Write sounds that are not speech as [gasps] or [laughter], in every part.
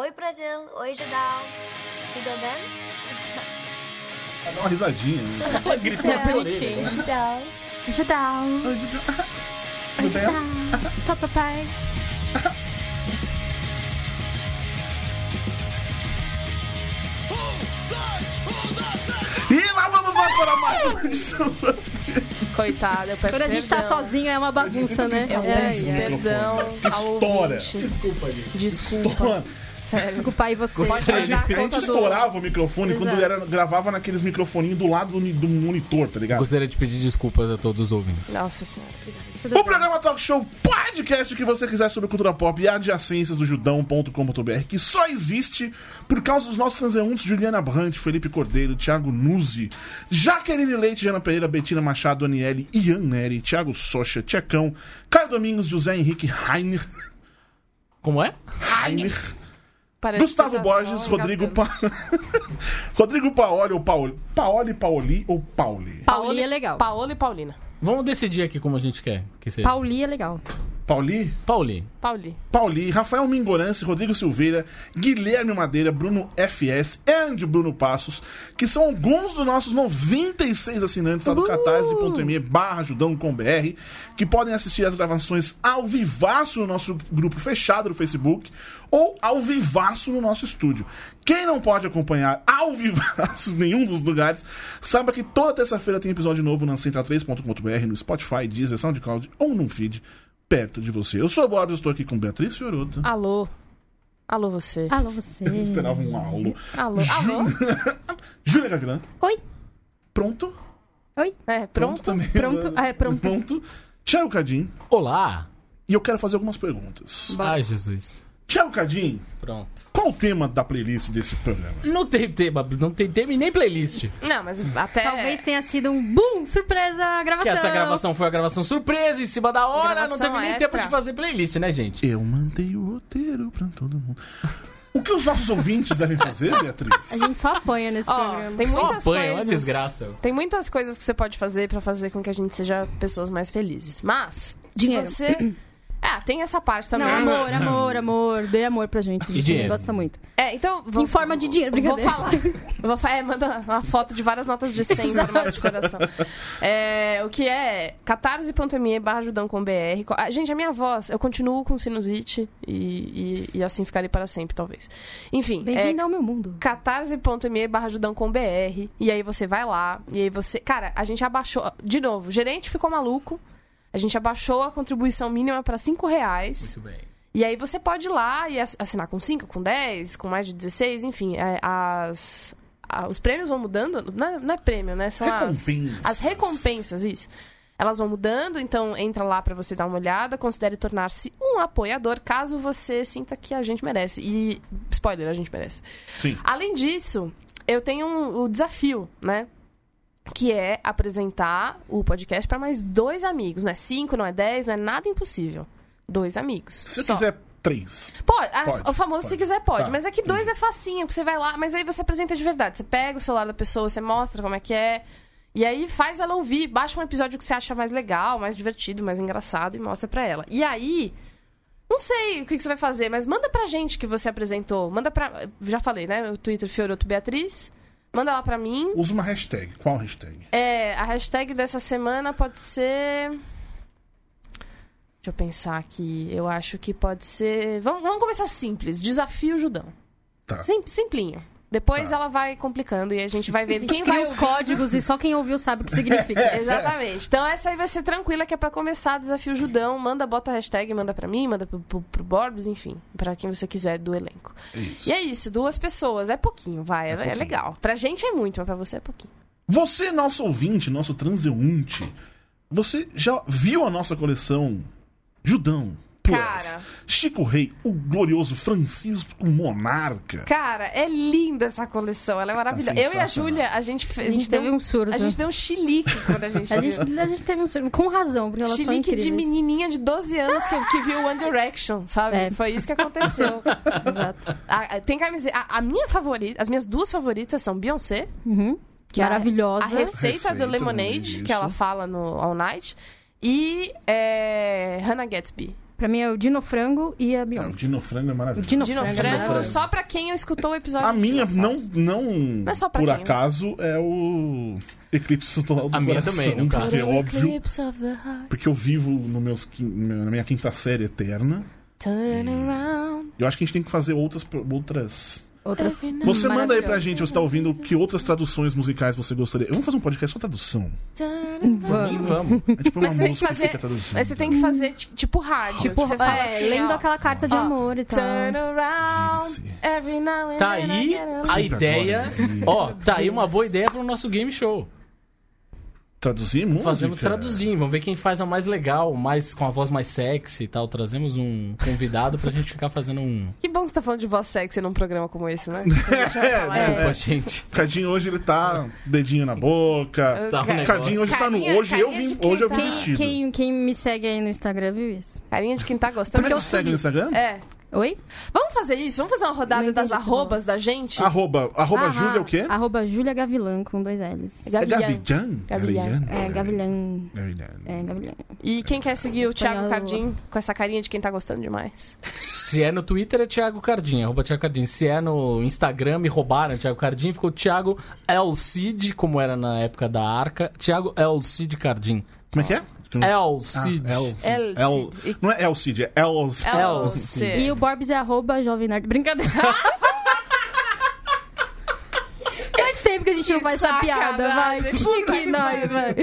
Oi, Brasil. Oi, Judal. Tudo bem? Ela dá uma risadinha. Né? [laughs] Ela gritou É na minha bonitinho. orelha. Judal. Ajudar. [laughs] Tudo bem? Ajudar. Tá, papai. E lá vamos nós para mais [laughs] uma edição. Coitada, eu peço Quando a gente tá perdão. sozinho é uma bagunça, né? É, peço é. perdão Estoura. Desculpa, gente. Desculpa. Estoura. Sério. Desculpa aí você. Gostaria A de- gente, a gente conta do- estourava o microfone quando Exato. era, gravava naqueles microfoninhos do lado do, do monitor, tá ligado? Gostaria de pedir desculpas a todos os ouvintes. Nossa senhora. O programa Talk Show podcast que você quiser sobre cultura pop e adjacências do judão.com.br, que só existe por causa dos nossos transeuntes Juliana Brandt, Felipe Cordeiro, Thiago Nuzzi, Jaqueline Leite, Jana Pereira, Betina Machado, Aniele, Ian Neri, Thiago Socha, Tchecão, Caio Domingos, José Henrique Rainer, Como é? Rainer, Parece Gustavo tá Borges, Rodrigo pa... [laughs] Rodrigo Paoli ou Paoli? Paoli, Paoli ou Pauli? Pauli é legal. Paola e Paulina. Vamos decidir aqui como a gente quer que seja. Pauli é legal. Pauli? Pauli. Pauli. Pauli, Rafael Mingorance, Rodrigo Silveira, Guilherme Madeira, Bruno FS, and Bruno Passos, que são alguns dos nossos 96 assinantes lá do catarse.me barra ajudão com BR, que podem assistir as gravações ao vivaço no nosso grupo fechado do Facebook ou ao vivaço no nosso estúdio. Quem não pode acompanhar ao vivaço em nenhum dos lugares, saiba que toda terça-feira tem episódio novo na central3.com.br, no Spotify, Deezer, SoundCloud ou num feed perto de você. Eu sou o Bob, estou aqui com Beatriz Fioroto. Alô. Alô, você. Alô, você. Esperava um alô. Alô. Alô. [laughs] Júlia Gavilã. Oi. Pronto? Oi. É, pronto. também. Pronto. Ah, é pronto. Pronto. Thiago Cadim. Olá. E eu quero fazer algumas perguntas. Bora. Ai, Jesus. Thiago Cadim, Pronto. qual o tema da playlist desse programa? Não tem tema, não tem tema e nem playlist. Não, mas até... Talvez tenha sido um boom, surpresa, gravação. Que essa gravação foi a gravação surpresa, em cima da hora, Gravação não teve nem extra. tempo de fazer playlist, né, gente? Eu mandei o roteiro pra todo mundo. O que os nossos ouvintes devem fazer, Beatriz? A gente só apanha nesse Ó, programa. tem Só muitas apanha, uma coisas... desgraça. Tem muitas coisas que você pode fazer pra fazer com que a gente seja pessoas mais felizes. Mas, de Dinheiro. você... Ah, tem essa parte também. Não, amor, amor, amor. Dê amor pra gente. A gente dinheiro. gosta muito. É, então... Vou, Em forma de dinheiro, Vou brincadeira. falar. Vou fa- é, manda uma foto de várias notas de 100 [laughs] vermelhas de coração. É, o que é catarse.me barra com BR. Ah, Gente, a minha voz, eu continuo com sinusite e, e, e assim ficarei para sempre, talvez. Enfim, é Bem-vindo ao meu mundo. catarse.me barra com BR. E aí você vai lá, e aí você... Cara, a gente abaixou... De novo, o gerente ficou maluco. A gente abaixou a contribuição mínima para 5 reais. Muito bem. E aí você pode ir lá e ass- assinar com 5, com 10, com mais de 16, enfim. é, as, os prêmios vão mudando. Não é, não é prêmio, né? São as, Recompensas. as recompensas, isso. Elas vão mudando, então entra lá pra você dar uma olhada. Considere tornar-se um apoiador, caso você sinta que a gente merece. E, spoiler, a gente merece. Sim. Além disso, eu tenho um- o desafio, né? Que é apresentar o podcast pra mais dois amigos. Não é cinco, não é dez, não é nada impossível. Dois amigos. Se Só. quiser três. Pode, ah, Pode, o famoso se pode. quiser pode. Tá, mas é que dois é facinho, porque você vai lá, mas aí você apresenta de verdade. Você pega o celular da pessoa, você mostra como é que é. E aí faz ela ouvir, baixa um episódio que você acha mais legal, mais divertido, mais engraçado e mostra pra ela. E aí. Não sei o que que você vai fazer, mas manda pra gente que você apresentou. Manda pra. Já falei, né? O Twitter Fioroto Beatriz. Manda lá pra mim. Usa uma hashtag. Qual hashtag? É, a hashtag dessa semana pode ser. Deixa eu pensar aqui. Eu acho que pode ser. Vamos, vamos começar simples. Desafio Judão. Tá. Sim, simplinho. Depois Tá. ela vai complicando e a gente vai vendo gente quem cria vai os códigos e só quem ouviu sabe o que significa. [laughs] Exatamente. Então essa aí vai ser tranquila, que é pra começar Desafio Judão. Manda, bota a hashtag, manda pra mim, manda pro, pro, pro Borbs, enfim. Pra quem você quiser do elenco. Isso. E é isso, duas pessoas. É pouquinho, vai. É, é pouquinho. legal. Pra gente é muito, mas pra você é pouquinho. Você, nosso ouvinte, nosso transeunte, você já viu a nossa coleção Judão Cara. Chico Rei, o glorioso Francisco Monarca. Cara, é linda essa coleção, ela é maravilhosa. Tá eu e a. Júlia, a gente fez. A gente teve um surto. A gente deu um chilique quando a [laughs] gente A viu. gente, a gente teve um surto. Com razão, porque elas Chilique de menininha de 12 anos que, que viu One Direction, sabe? É. Foi isso que aconteceu. [laughs] Exato. A- a- tem camiseta. A, a minha favorita, as minhas duas favoritas são Beyoncé, Uhum. que é a- Maravilhosa. A, receita, Receita, do Lemonade, que ela fala no All Night, e é, Hannah Gatsby. Pra mim é o Dinofrango e a Ah, o Beyoncé. Dinofrango é O maravilhoso. Dinofrango. Dino é só pra quem escutou o episódio. A minha, não, dinossauros. não, é só pra por quem, né? acaso, é o Eclipse Total do A minha Coração, também, no caso. porque é óbvio, porque eu vivo no meus, na minha quinta série eterna. turn around. Eu acho que a gente tem que fazer outras... outras... Outras... Você manda aí pra gente, você tá ouvindo, que outras traduções musicais você gostaria. Vamos fazer um podcast só tradução. Vamos. vamos. É tipo uma Mas você tem que música que fazer. fica traduzindo. Mas você tem que fazer ti- tipo rádio. Tipo, você fala é, assim, lendo ó, aquela carta de ó, amor e tal. Turn around. Every now and Tá aí a- ideia. agora. Ó, tá aí uma boa ideia pro nosso game show. Traduzir música? Fazemos traduzir, vamos ver quem faz a mais legal, mais com a voz mais sexy e tal. Trazemos um convidado pra gente ficar fazendo um. Que bom que você tá falando de voz sexy num programa como esse, né? [laughs] É, Desculpa, é. gente. Cadinho hoje ele tá dedinho na boca. Tá um. Cadinho hoje tá no. Carinha- Hoje eu carinha vim, hoje eu vim tá- vestido. Quem, quem, quem me segue aí no Instagram viu isso? Carinha de quem tá gostando. Como é você segue no Instagram? É. Oi? Vamos fazer isso? Vamos fazer uma rodada das arrobas da gente? Arroba, arroba Aham. Júlia o quê? Arroba Júlia Gavilã, com dois L's. Gavilhã. É Gavilhã? Gavilhã. É, Gavilhã. Gavilhã. É, Gavilhã. E quem quer seguir o. Thiago Cardim com essa carinha de quem tá gostando demais? Se é no Twitter é Thiago Cardim, arroba Thiago Cardim. Se é no Instagram, me roubaram Thiago Cardim, ficou Thiago Elcid, como era na época da Arca. Thiago Elcid Cardim. Como é que é? Elcid. Ah, El, El- El, não é Elcid, é El. Elcid. E o Borbs é arroba Jovem Nerd. Brincadeira. [laughs] Faz tempo que a gente não Que faz essa piada, vai. Tinha que nós, vai.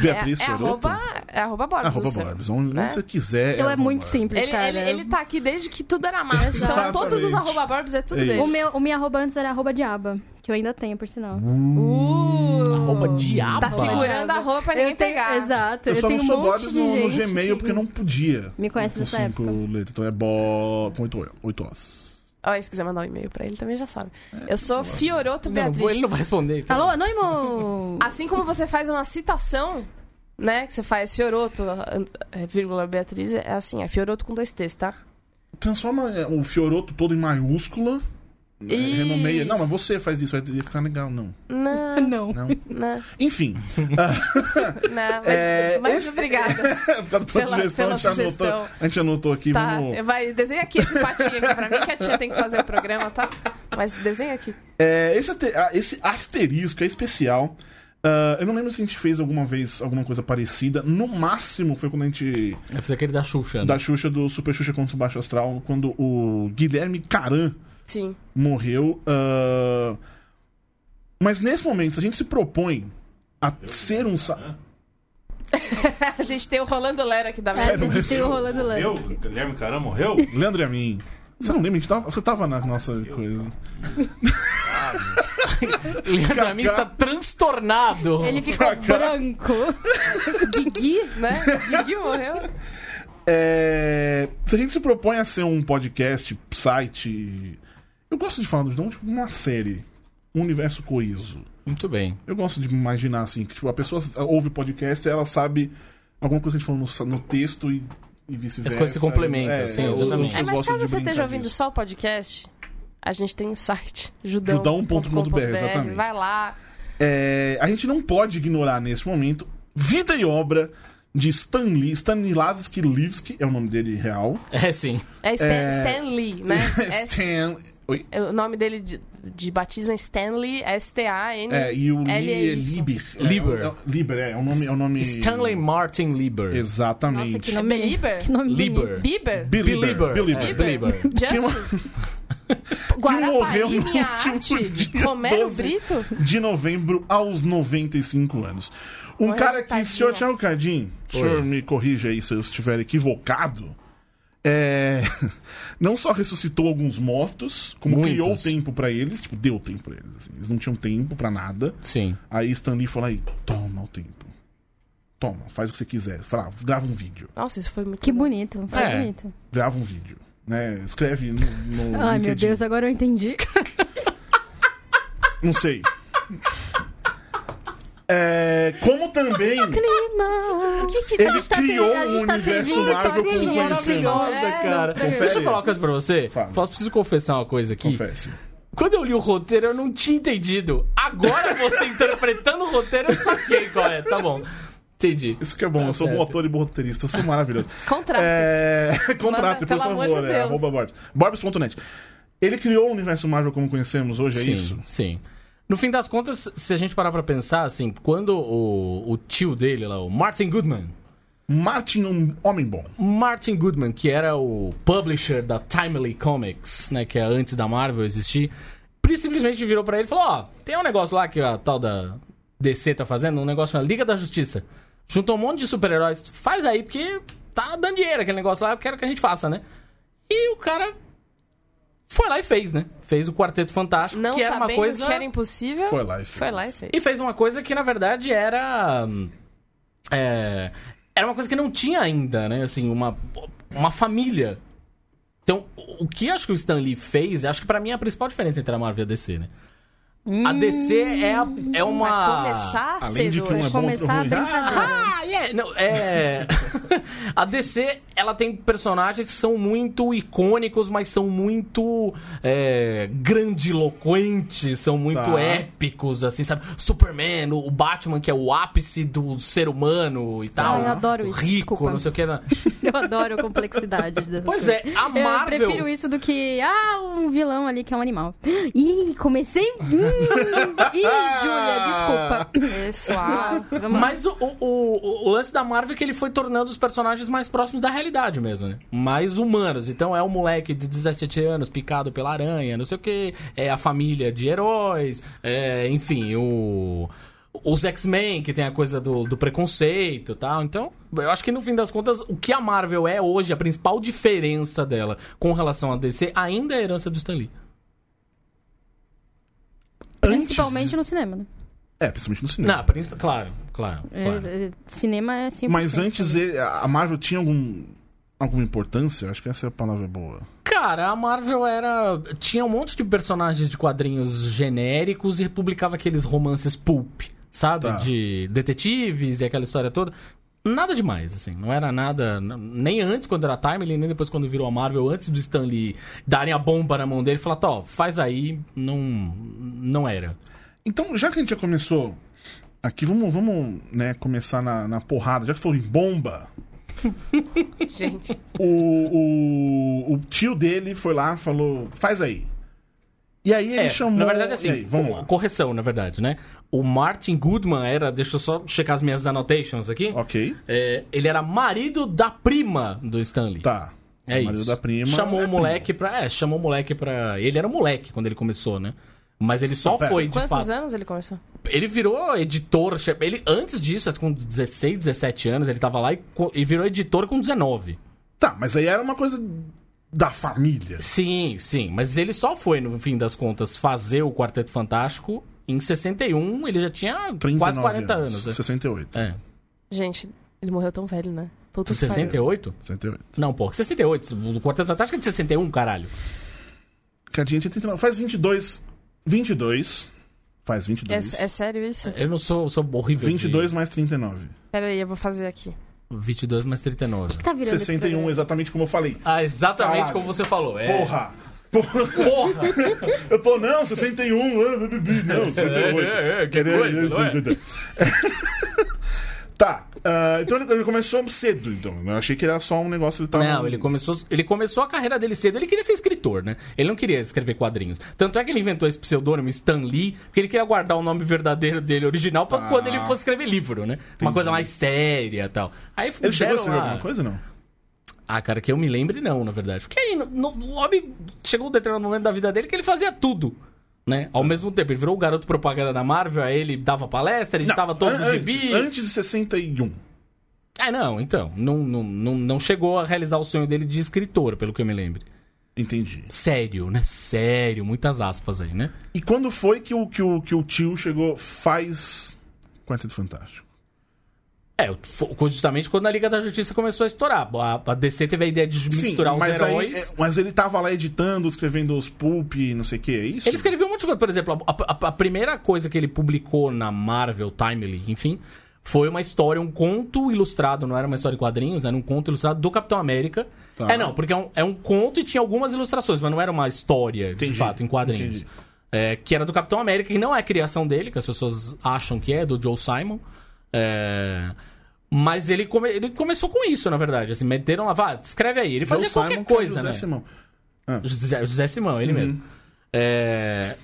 Beatriz é, é arroba, é arroba Borbs. Arroba seu. Borbs. Onde, né? você quiser. Seu é arroba muito Borbs. simples, Ele, cara. ele, ele tá aqui desde que tudo era massa. Então todos os arroba Borbs é tudo É dele. O meu, o minha arroba antes era arroba diaba, que eu ainda tenho, por sinal. Uh, Arroba diaba. Tá segurando a roupa pra ninguém tenho, pegar. Exato. Eu Eu, só tenho não um sou monte Borbs no, no Gmail que porque não podia. Me conhece com dessa cinco época. letras. Então é bo... com oito, oito Os. Ó, e se quiser mandar um e-mail pra ele, também já sabe. Eu sou Fioroto Não, não Beatriz. vou- ele não vai responder. então. Alô, anônimo! [laughs] Assim como você faz uma citação, né? Que você faz Fioroto, é, vírgula Beatriz, é assim, é Fioroto com dois T's, tá? Transforma é, o Fioroto todo em maiúscula. É, Isso. Renomeia. Não, mas você faz isso, vai ficar legal, não. Não, [laughs] Não. Não. não, Enfim. [laughs] [laughs] não, mas, É, mas esse- obrigada. Obrigado pela, Pela- sugestão, pela a, gente anotou, sugestão. a gente anotou aqui. Tá, Vamos... vai, desenha aqui esse patinho aqui pra mim, que a tia tem que fazer o programa, tá? Mas desenha aqui. É, esse, ah, esse asterisco é especial. Ah, eu não lembro se a gente fez alguma vez alguma coisa parecida. No máximo foi quando a gente. Eu fiz aquele da Xuxa. né? Da Xuxa, do Super Xuxa contra o Baixo Astral, quando o Guilherme Caran Sim. morreu. ah, Mas nesse momento, se a gente se propõe a ser um. sa- [laughs] A gente tem o Rolando Lera aqui da mesa. a gente tem o Rolando Lando. Eu? Guilherme Caram morreu? Leandro e a mim. Você não lembra? A gente tava- Você tava na nossa coisa. [laughs] Leandro Amin está transtornado. Ele ficou branco. [laughs] Guigui, né? Guigui morreu. É, Se a gente se propõe a ser um podcast, site. Eu gosto de falar de tipo, uma série. Um universo coeso. Muito bem. Eu gosto de imaginar assim, que tipo, a pessoa ouve podcast e ela sabe alguma coisa que a gente falou no, no texto e, e vice-versa. As coisas se complementam, É, sim, eu- eu- exatamente. eu É, mas caso você esteja ouvindo disso. só o podcast, a gente tem o site [laughs] judão.com.br. Judão.com.br, exatamente. Vai lá. É, a gente não pode ignorar nesse momento vida e obra de Stan Lee, Stanislavski Levski, é o nome dele real. É sim. É Stan, É. Stan Lee, né? É- [laughs] Stan. Oi? é- o nome dele de, de batismo é Stanley, S-T-A-N. É, e o Lee é. Liber. É, Liber. É, é, Liber, é, é o nome. É o nome... Stanley Martin Lieber. Exatamente. Nossa, que É nome Belieber? Que nome É, Lieber. Bill Lieber. Justin? morreu Guarapari, no minha arte. dia Romero 12. Brito? de novembro aos 95 anos. Um Morreu cara de que, senhor Thiago Cardim, o senhor me corrija aí se eu estiver equivocado, é, [laughs] não só ressuscitou alguns mortos, como Muitos. criou tempo pra eles, tipo, deu tempo pra eles. assim. Eles não tinham tempo pra nada. Sim. Aí Stan Lee falou aí, toma o tempo. Toma, faz o que você quiser. Fala, ah, grava um vídeo. Nossa, isso foi muito Que bonito. Foi É. bonito. Grava um vídeo. Né? Escreve no, no Ai, meu LinkedIn. Deus, agora eu entendi. Não sei. É, como também [laughs] Clima. O que que ele tá criou servindo- a gente um tá universo servindo Marvel conhecemos. Maravilhosa, É, cara. Confere. Deixa eu falar uma coisa pra você. Fala. Posso preciso confessar uma coisa aqui. Confesse. Quando eu li o roteiro, eu não tinha entendido. Agora você [laughs] interpretando o roteiro, eu saquei qual é. Tá bom. Entendi. Isso que é bom, Tá eu sou bom certo. ator e bom roteirista, eu sou maravilhoso. [laughs] Contrato. É... Contrato, por favor, amor de é, Deus. arroba Borbs. Borbs.net. Ele criou o universo Marvel como conhecemos hoje, é sim, isso? Sim. No fim das contas, se a gente parar pra pensar, assim, quando o, o tio dele lá, o Martin Goodman, Martin, um homem bom. Martin Goodman, que era o publisher da Timely Comics, né, que é antes da Marvel existir, simplesmente virou pra ele e falou: Ó, tem um negócio lá que a tal da DC tá fazendo, um negócio na Liga da Justiça. Juntou um monte de super-heróis, faz aí, porque tá dando dinheiro aquele negócio lá, eu quero que a gente faça, né? E o cara foi lá e fez, né? Fez o Quarteto Fantástico, Não que era uma coisa. que era impossível. Foi lá e fez. Foi lá e fez. E fez uma coisa que, na verdade, era. é, era uma coisa que não tinha ainda, né? Assim, uma, uma família. Então, o que acho que o Stan Lee fez, acho que pra mim é a principal diferença entre a Marvel e a DC, né? A DC é, a- é uma. Vai começar Além de que um é bom, Começar a ruim. brincadeira. Ah, yeah, não, é. [laughs] a DC, ela tem personagens que são muito icônicos, mas são muito é, grandiloquentes, são muito Tá. épicos, assim, sabe? Superman, o Batman, que é o ápice do ser humano e tal. Ai, eu adoro o isso, Rico, desculpa. não sei o que. né? [laughs] Eu adoro a complexidade dessas Pois coisas. é, a Eu Marvel. prefiro isso do que, ah, um vilão ali que é um animal. [gasps] Ih, comecei. Hum. [laughs] Ih, Júlia, desculpa. Pessoal. Mas o, o, o- o lance da Marvel é que ele foi tornando os personagens mais próximos da realidade mesmo, né? Mais humanos. Então é um moleque de 17 anos picado pela aranha, não sei o que. É a família de heróis, é, enfim, o. Os X-Men, que tem a coisa do, do preconceito e tal. Então, eu acho que no fim das contas, o que a Marvel é hoje, a principal diferença dela com relação à DC, ainda é a herança do Stan Lee. Principalmente no cinema, né? É, principalmente no cinema. Não, prin- claro, claro. É, claro. é, cinema é 100%. Mas antes ele- a Marvel tinha algum, alguma importância? Acho que essa é a palavra boa. Cara, a Marvel era. Tinha um monte de personagens de quadrinhos genéricos e publicava aqueles romances pulp, sabe? Tá. De detetives e aquela história toda. Nada demais, assim. Não era nada. Nem antes, quando era Timely, nem depois, quando virou a Marvel, antes do Stan Lee darem a bomba na mão dele e falar: Tó, faz aí. Não. Não era. Então, já que a gente já começou aqui, vamos, vamos né, começar na, na porrada. Já que falou em bomba, [laughs] Gente. o, o, o tio dele foi lá falou, faz aí. E aí ele É, chamou... na verdade, assim, aí, vamos lá. correção, na verdade, né? O Martin Goodman era. Deixa eu só checar as minhas annotations aqui. Ok, É, ele era marido da prima do Stan Lee. tá. É o marido isso. da prima... Chamou é o moleque pra. É, chamou o moleque pra. Ele era moleque quando ele começou, né? Mas ele só pera. foi, de Quantos fato. anos ele começou? Ele virou editor. Ele, antes disso, com 16, 17 anos, ele tava lá e, e virou editor com 19. Tá, mas aí era uma coisa da família. Sim, sim. Mas ele só foi, no fim das contas, fazer o Quarteto Fantástico. Em 61, ele já tinha 39 quase 40 anos. né? 68. É. Gente, ele morreu tão velho, né? Puta Com 68? 68. Não, pô. 68. O Quarteto Fantástico é de 61, caralho. Cadinha tinha 39. Faz 22. 22. Faz 22. É, é sério isso? Eu não sou, sou horrível. 22 mais 39. Pera aí, eu vou fazer aqui. De 22 mais 39. Tá virando esse 61, programa? exatamente como eu falei. Ah, exatamente Caralho. como você falou. É. Porra! Porra! Porra! Eu tô, não, 61, ah, não, 68. É, é, que coisa, não é? Tá, ah, então ele, ele começou cedo, então. Eu achei que era só um negócio ele tava... Não, ele começou, ele começou a carreira dele cedo. Ele queria ser escritor, né? Ele não queria escrever quadrinhos. Tanto é que ele inventou esse pseudônimo Stan Lee, porque ele queria guardar o nome verdadeiro dele original pra Ah. quando ele fosse escrever livro, né? Uma coisa mais séria e tal. Aí Ele chegou a escrever lá- alguma coisa, não? Ah, cara, que eu me lembre, não, na verdade. Porque aí, no, no, o homem chegou um determinado momento da vida dele que ele fazia tudo. Né? Ao mesmo tempo, ele virou o garoto propaganda da Marvel, aí ele dava palestra, editava todos os antes, gibis. Antes de 61. É, não, então. Não, não, não, não chegou a realizar o sonho dele de escritor, pelo que eu me lembre. Entendi. Sério, né? Sério, muitas aspas aí, né? E quando foi que o, que o, que o tio chegou, faz Quarteto Fantástico? É, justamente quando a Liga da Justiça começou a estourar. A, a DC teve a ideia de misturar os mas, aí, heróis. é, mas ele tava lá editando, escrevendo os pulp, não sei o que, é isso? Ele escreveu um monte de coisa. Por exemplo, a, a- a primeira coisa que ele publicou na Marvel, Timely, enfim, foi uma história, um conto ilustrado, não era uma história em quadrinhos, era um conto ilustrado do Capitão América. Tá. É, não, porque é um, é um conto e tinha algumas ilustrações, mas não era uma história, Entendi, de fato, em quadrinhos. É, que era do Capitão América, que não é criação dele, que as pessoas acham que é, do Joe Simon. É, Mas ele, come- ele começou com isso, na verdade. Assim, meteram lá, vá, escreve aí. Ele fazia Joe qualquer Simon, é coisa, José né? Simão. José, José Simão, ele mesmo. É,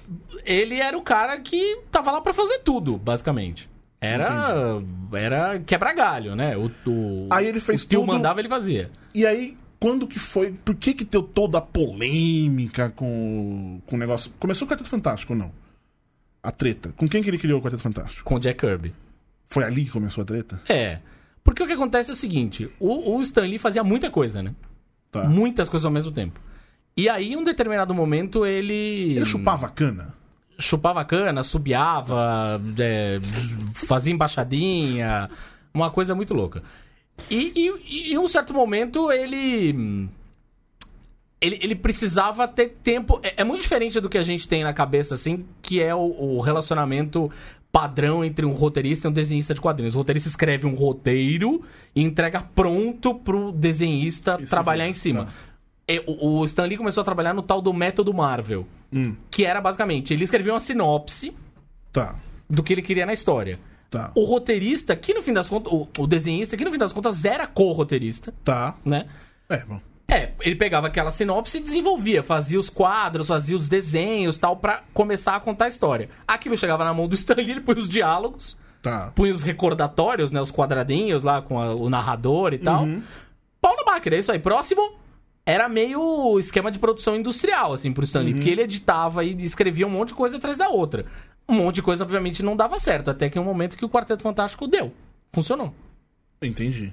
ele era o cara que tava lá pra fazer tudo, basicamente. Era, era quebra-galho, né? O, o, Aí ele fez o tio tudo- mandava, ele fazia. E aí, quando que foi? Por que que deu toda a polêmica com, com o negócio? Começou o Quarteto Fantástico ou não? A treta. Com quem que ele criou o Quarteto Fantástico? Com o Jack Kirby. Foi ali que começou a treta? É. Porque o que acontece é o seguinte: o, o Stan Lee fazia muita coisa, né? Tá. Muitas coisas ao mesmo tempo. E aí, em um determinado momento, ele. Ele chupava a cana? chupava cana, subiava, é, fazia embaixadinha, uma coisa muito louca. E, e- e em um certo momento ele. Ele, ele precisava ter tempo. É, é muito diferente do que a gente tem na cabeça, assim, que é o, o relacionamento padrão entre um roteirista e um desenhista de quadrinhos. O roteirista escreve um roteiro e entrega pronto pro desenhista Isso trabalhar mesmo, em cima. tá. E O, o Stan Lee começou a trabalhar no tal do método Marvel. Hum, Que era basicamente, ele escrevia uma sinopse tá. do que ele queria na história. Tá. O roteirista, que no fim das contas. O, o desenhista, que no fim das contas era co-roteirista, Tá. né? É, bom. É, ele pegava aquela sinopse e desenvolvia, fazia os quadros, fazia os desenhos tal, pra começar a contar a história. Aquilo chegava na mão do [laughs] Stan Lee, ele punha os diálogos, Tá. punha os recordatórios, né? Os quadradinhos lá com a- o narrador e tal. Uhum. Pau na máquina, é isso aí. Próximo. Era meio esquema de produção industrial, assim, pro Uhum. Stanley. Porque ele editava e escrevia um monte de coisa atrás da outra. Um monte de coisa, obviamente, não dava certo. Até que um momento que o Quarteto Fantástico deu. Funcionou. Entendi.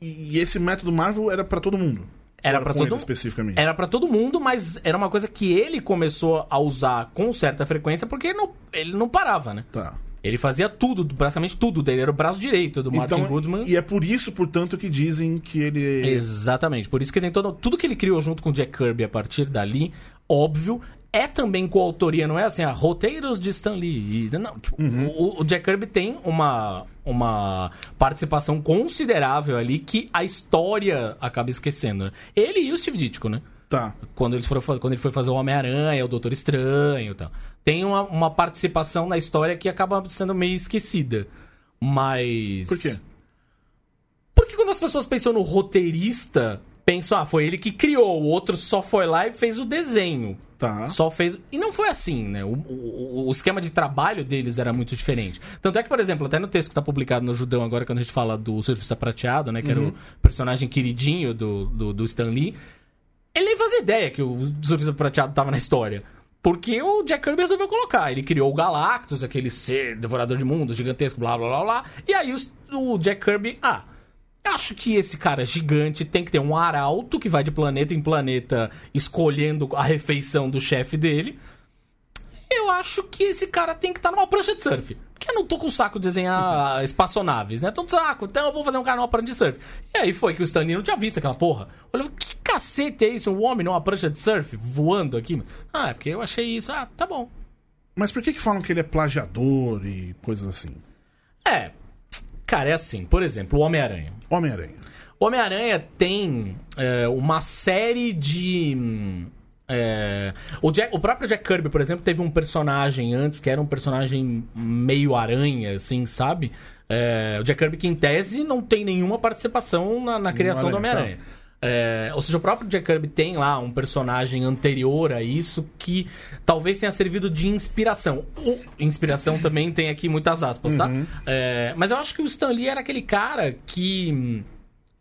E, esse método Marvel era pra todo mundo? Era com todo especificamente? Era pra todo mundo, mas era uma coisa que ele começou a usar com certa frequência, porque ele não, ele não parava, né? Tá. Ele fazia tudo, basicamente tudo dele. Era o braço direito do Martin Goodman. E é por isso, portanto, que dizem que ele. Exatamente. Por isso que tem todo. Tudo que ele criou junto com o Jack Kirby a partir dali, óbvio, é também coautoria, não é assim, ah, roteiros de Stan Lee. Não, tipo, o, o Jack Kirby tem uma, uma participação considerável ali que a história acaba esquecendo. Ele e o Steve Ditko, né? Tá. Quando ele, for, quando ele foi fazer o Homem-Aranha, o Doutor Estranho e tal. Tem uma, uma participação na história que acaba sendo meio esquecida. Mas. Por quê? Porque quando as pessoas pensam no roteirista, pensam, ah, foi ele que criou, o outro só foi lá e fez o desenho. Tá. Só fez. E não foi assim, né? O, o- o esquema de trabalho deles era muito diferente. Tanto é que, por exemplo, até no texto que tá publicado no Judão agora, quando a gente fala do Surfista Prateado, né? Que era o personagem queridinho do, do, do Stan Lee. Ele nem fazia ideia que o Surfista Prateado tava na história. Porque o Jack Kirby resolveu colocar. Ele criou o Galactus, aquele ser devorador de mundos, gigantesco, blá blá blá blá. E aí os- o Jack Kirby. Ah, acho que esse cara gigante tem que ter um arauto que vai de planeta em planeta escolhendo a refeição do chefe dele. Eu acho que esse cara tem que estar numa prancha de surf. Porque eu não tô com saco de desenhar espaçonaves, né? Tô com saco, então eu vou fazer um cara numa prancha de surf. E aí foi que o Stanley não tinha visto aquela porra. Olhou, que cacete é isso? Um homem numa prancha de surf voando aqui? Ah, é porque eu achei isso. Ah, tá bom. Mas por que que falam que ele é plagiador e coisas assim? É. Cara, é assim. Por exemplo, o Homem-Aranha. Homem-Aranha. O Homem-Aranha tem é, uma série de. é, o, Jack- o próprio Jack Kirby, por exemplo, teve um personagem antes que era um personagem meio aranha, assim, sabe? É, o Jack Kirby, que em tese não tem nenhuma participação na, na criação do Aranha, tá. É, ou seja, o próprio Jack Kirby tem lá um personagem anterior a isso que talvez tenha servido de inspiração. O, inspiração também tem aqui muitas aspas, tá? É, mas eu acho que o Stan Lee era aquele cara que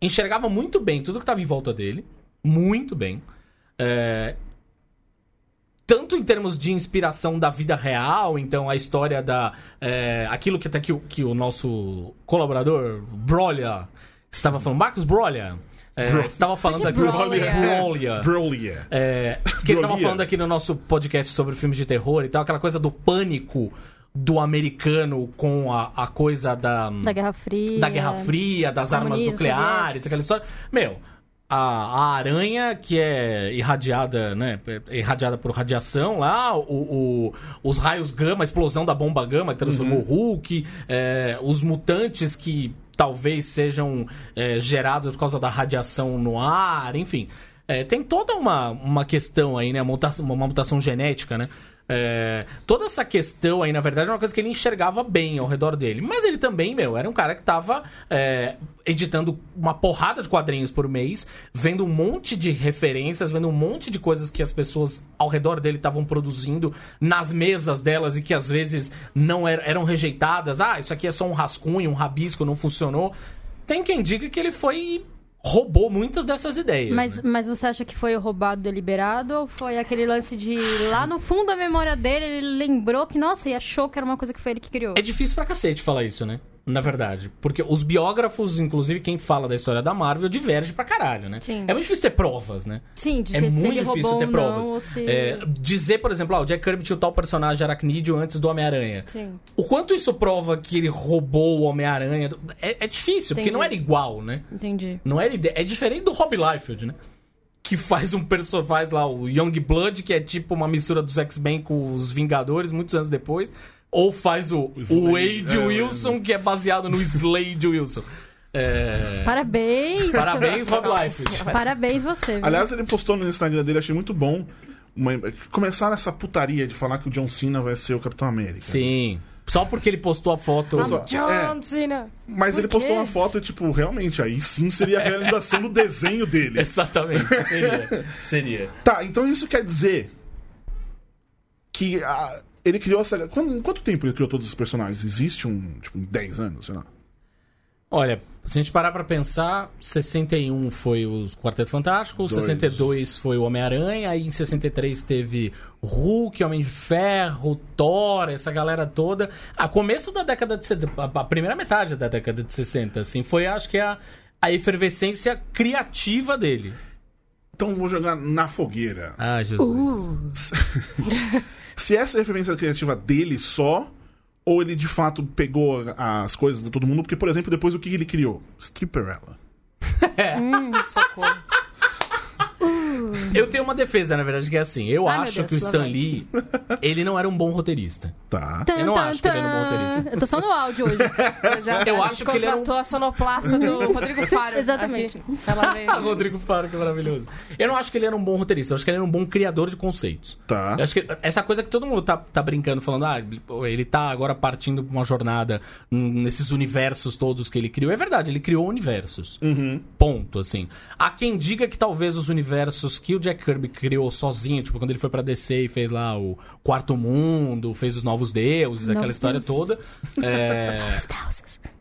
enxergava muito bem tudo que estava em volta dele. Muito bem. É, tanto em termos de inspiração da vida real, então a história da. é, aquilo que até que, o- que o nosso colaborador, Brolia, estava falando. Marcos Brolia. É, Bro- estava falando aqui. Brolia? Brolia. Brolia. É, que ele tava Brolia. falando aqui no nosso podcast sobre filmes de terror e tal, aquela coisa do pânico do americano com a, a coisa da, Da Guerra Fria. da Guerra Fria, das armas nucleares, aquela história. Meu, a, a aranha que é irradiada, né? é Irradiada por radiação lá, o, o- os raios gama, a explosão da bomba gama que transformou o Hulk, é, os mutantes que talvez sejam é, gerados por causa da radiação no ar, enfim. É, tem toda uma, uma questão aí, né? Mutação, uma mutação genética, né? É, toda essa questão aí, na verdade, é uma coisa que ele enxergava bem ao redor dele. Mas ele também, meu, era um cara que tava é, editando uma porrada de quadrinhos por mês, vendo um monte de referências, vendo um monte de coisas que as pessoas ao redor dele estavam produzindo nas mesas delas e que às vezes não er- eram rejeitadas. Ah, isso aqui é só um rascunho, um rabisco, não funcionou. Tem quem diga que ele foi roubou muitas dessas ideias. Mas, né? mas você acha que foi o roubado deliberado ou foi aquele lance de lá no fundo da memória dele ele lembrou que, nossa, e achou que era uma coisa que foi ele que criou? É difícil pra cacete falar isso, né? Na verdade. Porque os biógrafos, inclusive quem fala da história da Marvel, diverge pra caralho, né? Sim. É muito difícil ter provas, né? Sim, de É muito difícil ter provas. não, se... É, dizer, por exemplo, ah, o Jack Kirby tinha o tal personagem aracnídeo antes do Homem-Aranha. Sim. O quanto isso prova que ele roubou o Homem-Aranha é, é difícil, porque Entendi. não era igual, né? Entendi. Não era ide- É diferente do Rob Liefeld, né? Que faz um personagem, faz lá o Young Blood, que é tipo uma mistura dos X-Men com os Vingadores, muitos anos depois. Ou faz o, o, Wade é, Wilson, que é baseado no Slade Wilson. É... Parabéns! Parabéns, Rob. Senhora. Parabéns você, viu? Aliás, ele postou no Instagram dele, achei muito bom. Uma... Começaram essa putaria de falar que o John Cena vai ser o Capitão América. Sim. Só porque ele postou a foto. Mas, ó, John É. Cena. Mas Por ele postou quê? uma foto e, tipo, realmente, aí sim seria a realização do desenho dele. [laughs] Exatamente. Seria. Seria. Tá, então isso quer dizer que ah, ele criou essa. Quando, em quanto tempo ele criou todos os personagens? Existe um, tipo, em 10 anos, sei lá. Olha, se a gente parar pra pensar, 61 foi o Quarteto Fantástico, Dois. 62 foi o Homem-Aranha, aí em 63 teve Hulk, Homem de Ferro, Thor, essa galera toda. A começo da década de 60, a primeira metade da década de 60, assim, foi acho que a, a efervescência criativa dele. Então vou jogar na fogueira. Ah, Jesus. Uh, [laughs] Se essa é referência criativa dele só, ou ele de fato pegou as coisas de todo mundo, porque, por exemplo, depois o que ele criou? Stripperella. [laughs] Socorro. [laughs] Eu tenho uma defesa, na verdade, que é assim. Eu Ai, acho Deus, que o Stan. Lee, ele não era um bom roteirista. Tá. tan, Eu não tan, acho que ele é um bom tan. roteirista. Eu tô só no áudio hoje. Eu, [laughs] já, Eu acho que ele era um- contratou a sonoplasta do [laughs] Rodrigo Faro. Exatamente. aqui. Ela veio. Ah, Rodrigo Faro, que maravilhoso. Eu não acho que ele era um bom roteirista, eu acho que ele era um bom criador de conceitos. Tá. Eu acho que essa coisa que todo mundo tá, tá brincando, falando, ah, ele tá agora partindo pra uma jornada nesses universos todos que ele criou. É verdade, ele criou universos. Uhum. Ponto, assim. Há quem diga que talvez os universos que o Jack Kirby criou sozinho, tipo, quando ele foi pra DC e fez lá o Quarto Mundo, fez os Novos Deuses, aquela Novos história Deuses. toda. É... [laughs]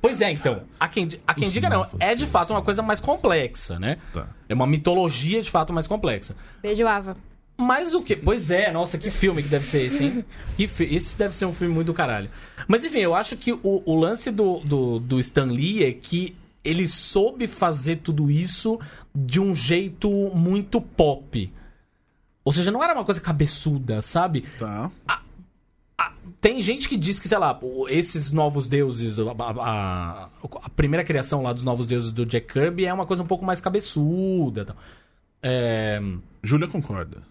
Pois é, então. Há quem, há quem diga não. Novos É de Deuses. fato uma coisa mais complexa, né? Tá. É uma mitologia de fato mais complexa. Beijo, Ava. Mas o que? Pois é, nossa, que filme que deve ser esse, hein? [laughs] Que fi... Esse deve ser um filme muito do caralho. Mas enfim, eu acho que o, o lance do, do, do Stan Lee é que ele soube fazer tudo isso de um jeito muito pop. Ou seja, não era uma coisa cabeçuda, sabe? Tá. Ah, Tem gente que diz que, sei lá, esses novos deuses, a, a- a primeira criação lá dos novos deuses do Jack Kirby é uma coisa um pouco mais cabeçuda. e tal. É. Júlia concorda.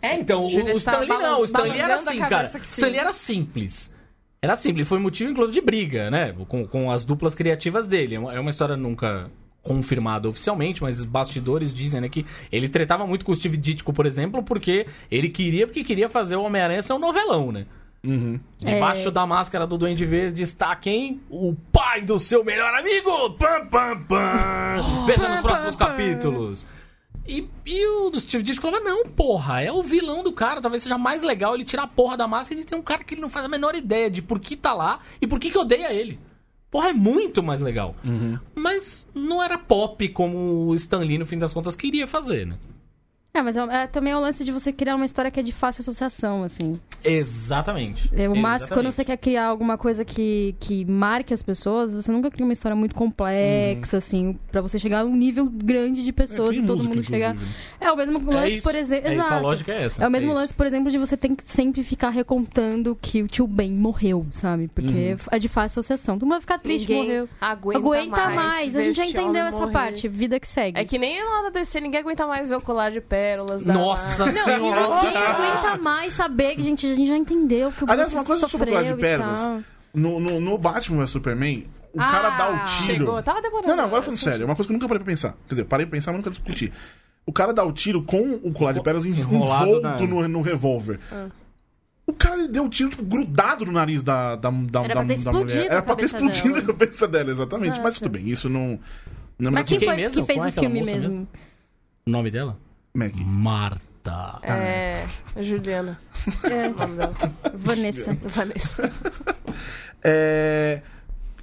É, então, o, Júlia o está Stan Lee não, o Stan Lee era a assim, cara. que O sim. Stan Lee era simples. Era simples, foi motivo, inclusive, de briga, né? Com, com as duplas criativas dele. É uma, é uma história nunca confirmada oficialmente, mas os bastidores dizem, né, que ele tretava muito com o Steve Ditko, por exemplo, porque ele queria, porque queria fazer o Homem-Aranha ser um novelão, né? Uhum. Debaixo É. da máscara do Duende Verde está quem? O pai do seu melhor amigo! Pam, pam, pam! [laughs] Veja nos próximos capítulos. E, e o do Steve Ditko falava, não, porra, é o vilão do cara. Talvez seja mais legal ele tirar a porra da máscara e tem um cara que ele não faz a menor ideia de por que tá lá e por que, que odeia ele. Porra, é muito mais legal. Mas não era pop como o Stan Lee, no fim das contas, queria fazer, né? É, mas é, é também é o lance de você criar uma história que é de fácil associação, assim. Exatamente. É, o máximo, quando você quer criar alguma coisa que, que marque as pessoas, você nunca cria uma história muito complexa, assim, pra você chegar a um nível grande de pessoas É, e todo música, mundo chegar. inclusive. É o mesmo lance, isso. por exemplo. É isso, Exato. a lógica é essa. É o mesmo É isso. lance, por exemplo, de você tem que sempre ficar recontando que o tio Ben morreu, sabe? Porque é de fácil associação. Todo mundo vai ficar triste, Ninguém morreu. aguenta, Aguenta mais. A ver gente já entendeu essa morrer. parte. Vida que segue. É que nem lá da DC, ninguém aguenta mais ver o colar de pérolas da Nossa Marvel. Não, senhora! ninguém aguenta mais saber que a gente, a gente já entendeu que o Aliás, Bruce uma coisa sobre o de Pérolas. tal. No, no, no Batman vs Superman, o Ah, cara dá o tiro. Chegou, tava demorando. Não, não, agora falando sério, é uma coisa que eu nunca parei pra pensar. Quer dizer, parei pra pensar, mas nunca discuti. O cara dá o tiro com o colar de pérolas Enrolado envolto no, no revólver. Ah. O cara deu o tiro tipo, grudado no nariz da, da, da, Era da, pra ter da mulher. Era pra ter explodido dela. a cabeça dela, exatamente. Mas Nossa. tudo bem, isso não. Não é Mas quem foi mesmo? que fez Qual é o aquela filme moça mesmo? O nome dela? Maggie. Marta. É. Juliana. É, o nome dela. Vanessa. [laughs] Vanessa. É,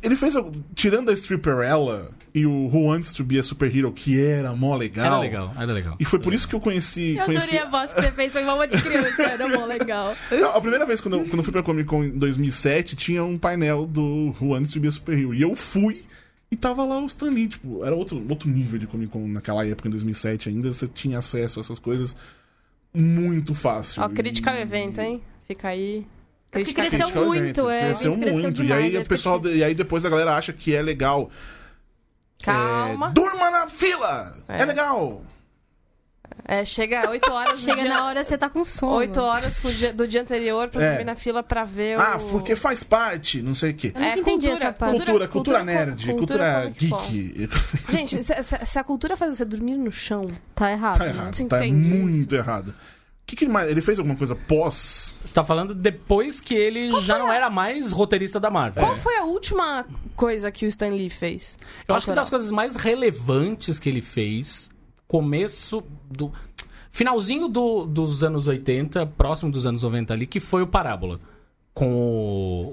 Ele fez. Tirando a Stripperella e o Who Wants to Be a Superhero, que era mó legal. Era legal, era legal. E foi por isso que eu conheci. Eu conheci... adorei a voz que você fez, foi uma de criança, era mó legal. Não, a primeira vez quando eu, quando eu fui pra Comic Con em 2007, tinha um painel do Who Wants to Be a Superhero. E eu fui e tava lá o Stan Lee. Tipo, era outro, outro nível de Comic Con naquela época, em 2007 ainda. Você tinha acesso a essas coisas muito fácil. Ó, crítica ao E- evento, hein? Fica aí. Porque Crítica cresceu ao muito, evento. é, Cresceu cresceu muito. e demais, aí é o pessoal. E aí depois a galera acha que é legal. Calma. É, durma na fila! É, É. legal! É, chega 8 horas do Chega dia... na hora, você tá com sono. 8 horas pro dia- do dia anterior pra É. dormir na fila pra ver Ah, o... porque faz parte, não sei o quê. É, entendi cultura, essa parte. Cultura, cultura, nerd, cultura cultura, geek. Gente, se, se- se a cultura faz você dormir no chão... Tá errado. Tá errado. Você Tá entende muito errado. O que, que ele mais. Ele fez alguma coisa pós. Você tá falando depois que ele já não era mais roteirista da Marvel. Qual foi a última coisa que o Stan Lee fez? Eu acho que Autoral. das coisas mais relevantes que ele fez, começo do. Finalzinho do- dos anos 80, próximo dos anos 90 ali, que foi o Parábola. Com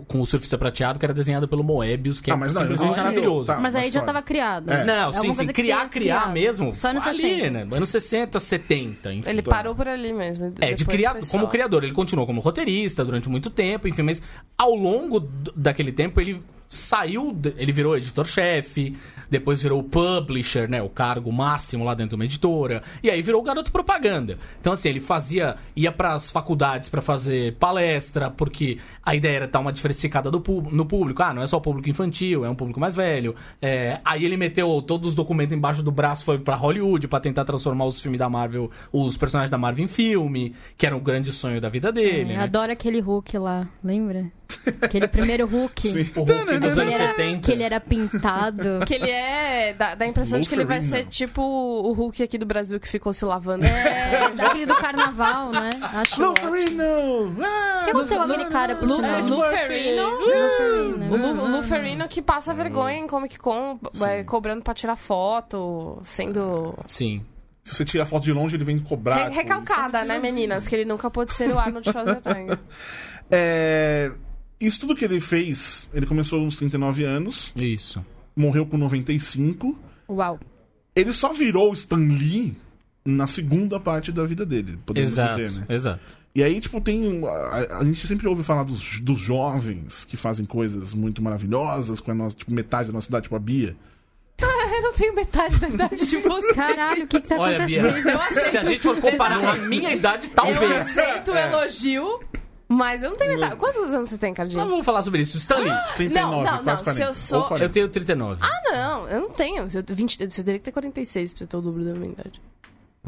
o, com o surfista prateado, que era desenhado pelo Moebius, que Ah, é mas não, simplesmente não maravilhoso. tá. Mas aí já história. tava criado. É. Não, alguma sim, sim. Criar, criar criado. mesmo. Só nos ali, 60. né? Anos 60, 70, enfim. Ele parou por ali mesmo. É, de criar, como criador, ele continuou como roteirista durante muito tempo, enfim, mas ao longo daquele tempo ele saiu, ele virou editor-chefe, depois virou publisher, né, o cargo máximo lá dentro de uma editora, e aí virou o garoto propaganda. Então assim, ele fazia, ia pras faculdades pra fazer palestra, porque a ideia era dar uma diversificada do no público. Ah, não é só o público infantil, é um público mais velho. É, aí ele meteu todos os documentos embaixo do braço, foi pra Hollywood pra tentar transformar os filmes da Marvel, os personagens da Marvel em filme, que era o grande sonho da vida dele, Eu né? adoro aquele Hulk lá, lembra? Aquele primeiro Hulk. Sim. O Hulk dos Que anos ele, era, 70. que ele era pintado. [laughs] Que ele é. Dá, dá a impressão de que ele vai ser tipo o Hulk aqui do Brasil que ficou se lavando. É, aquele do carnaval, né? Acho ótimo. Farino! O que aconteceu com aquele cara, por. Luferino. O Lu, Lu Ferrino que passa vergonha em Comic Con, vai cobrando pra tirar foto, sendo Sim. Se você tira a foto de longe, ele vem cobrar. re- recalcada, né, meninas? Que ele nunca pôde ser o Arnold [laughs] Schwarzenegger. É, Isso tudo que ele fez, ele começou uns 39 anos, Isso. morreu com 95. Uau. Ele só virou Stan Lee na segunda parte da vida dele, podemos Exato. dizer, né? Exato. E aí, tipo, tem. A, a gente sempre ouve falar dos, dos jovens que fazem coisas muito maravilhosas com a nossa, tipo, metade da nossa idade, tipo a Bia. [laughs] Eu não tenho metade da idade de você. Caralho, o que que tá Olha, Bia, acontecendo? Eu aceito. se a gente for comparar a minha idade, Eu talvez. aceito o elogio, mas eu não tenho metade. Quantos anos você tem, Cardinho? Não vamos falar sobre isso. Stanley, 39, não, não, quase não, 40. se eu sou- Ou 40. eu tenho 39. Ah, não, eu não tenho. Eu tenho 20, você teria que ter 46 pra você ter o dobro da minha idade.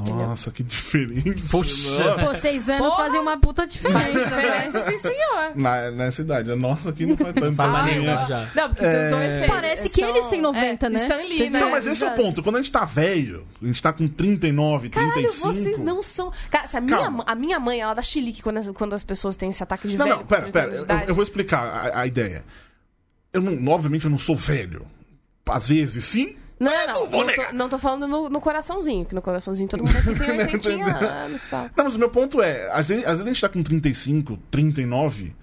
Nossa, que diferença. Puxa. Pô, seis anos Porra. fazem uma puta diferença, né? Sim, senhor. Na, nessa idade. Nossa, aqui não faz tanto. Faz assim, nenhuma né? já. Não, porque os dois têm. Parece que são- eles têm 90, é, né? Stan Lee, né? Não, mas esse é o ponto. Quando a gente tá velho, a gente tá com 39, Caralho, 35. vocês não são. Cara, se a minha, Calma. a minha mãe, ela dá chilique quando as, quando as pessoas têm esse ataque de Não, velho. não, pera, com 30 pera. Eu, eu vou explicar a, a ideia. Eu não, obviamente, eu não sou velho. Às vezes, sim. Não, não, não vou Não, negar. tô, não tô falando no, no coraçãozinho, que no coraçãozinho todo mundo aqui tem [laughs] 80 anos e tal. Não, mas o meu ponto é, às vezes, às vezes a gente tá com 35, 39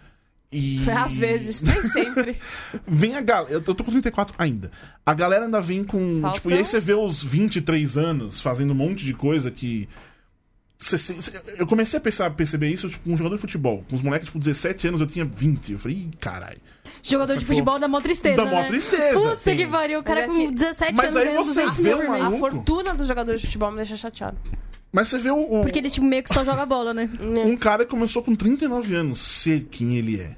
e... [laughs] Às vezes, nem [laughs] sempre. Vem a galera. Eu tô com 34 ainda. A galera ainda vem com. Falta- Tipo, e aí você vê os 23 anos fazendo um monte de coisa que. Eu comecei a pensar, perceber isso tipo, com um jogador de futebol. Com os moleques, tipo, 17 anos, eu tinha 20. Eu falei, ih, caralho. Jogador de futebol dá mó tristeza, Dá mó né? tristeza, Puta sim. que pariu, o cara é com que- 17 Mas anos aí ganhando você 200 vê mil um por mês. A fortuna dos jogadores de futebol me deixa chateado. Mas você vê o, o- Porque ele, tipo, meio que só joga bola, né? [laughs] um cara que começou com 39 anos ser quem ele é.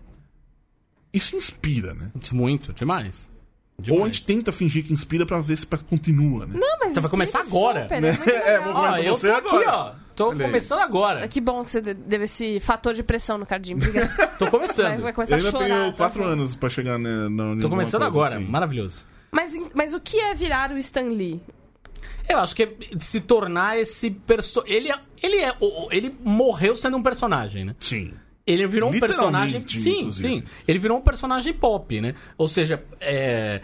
Isso inspira, né? Muito, demais. Ou a demais. gente tenta fingir que inspira pra ver se continua, né? Não, mas Então vai começar agora. super, é muito [laughs] É, vou Ó, começa eu você tô aqui, agora. ó. Tô Olha aí. começando agora. Que bom que você de- deu esse fator de pressão no Cardinho. porque Tô Vai, começando. vai começar Eu a ainda chorar. tenho tá? 4 anos pra chegar na Tô começando agora. assim. Maravilhoso. Mas, mas o que é virar o Stan Lee? Eu acho que é se tornar esse perso... ele é, ele é o- ele morreu sendo um personagem, né? Sim. Ele virou um personagem. Sim, inclusive. sim. Ele virou um personagem pop, né? Ou seja, é,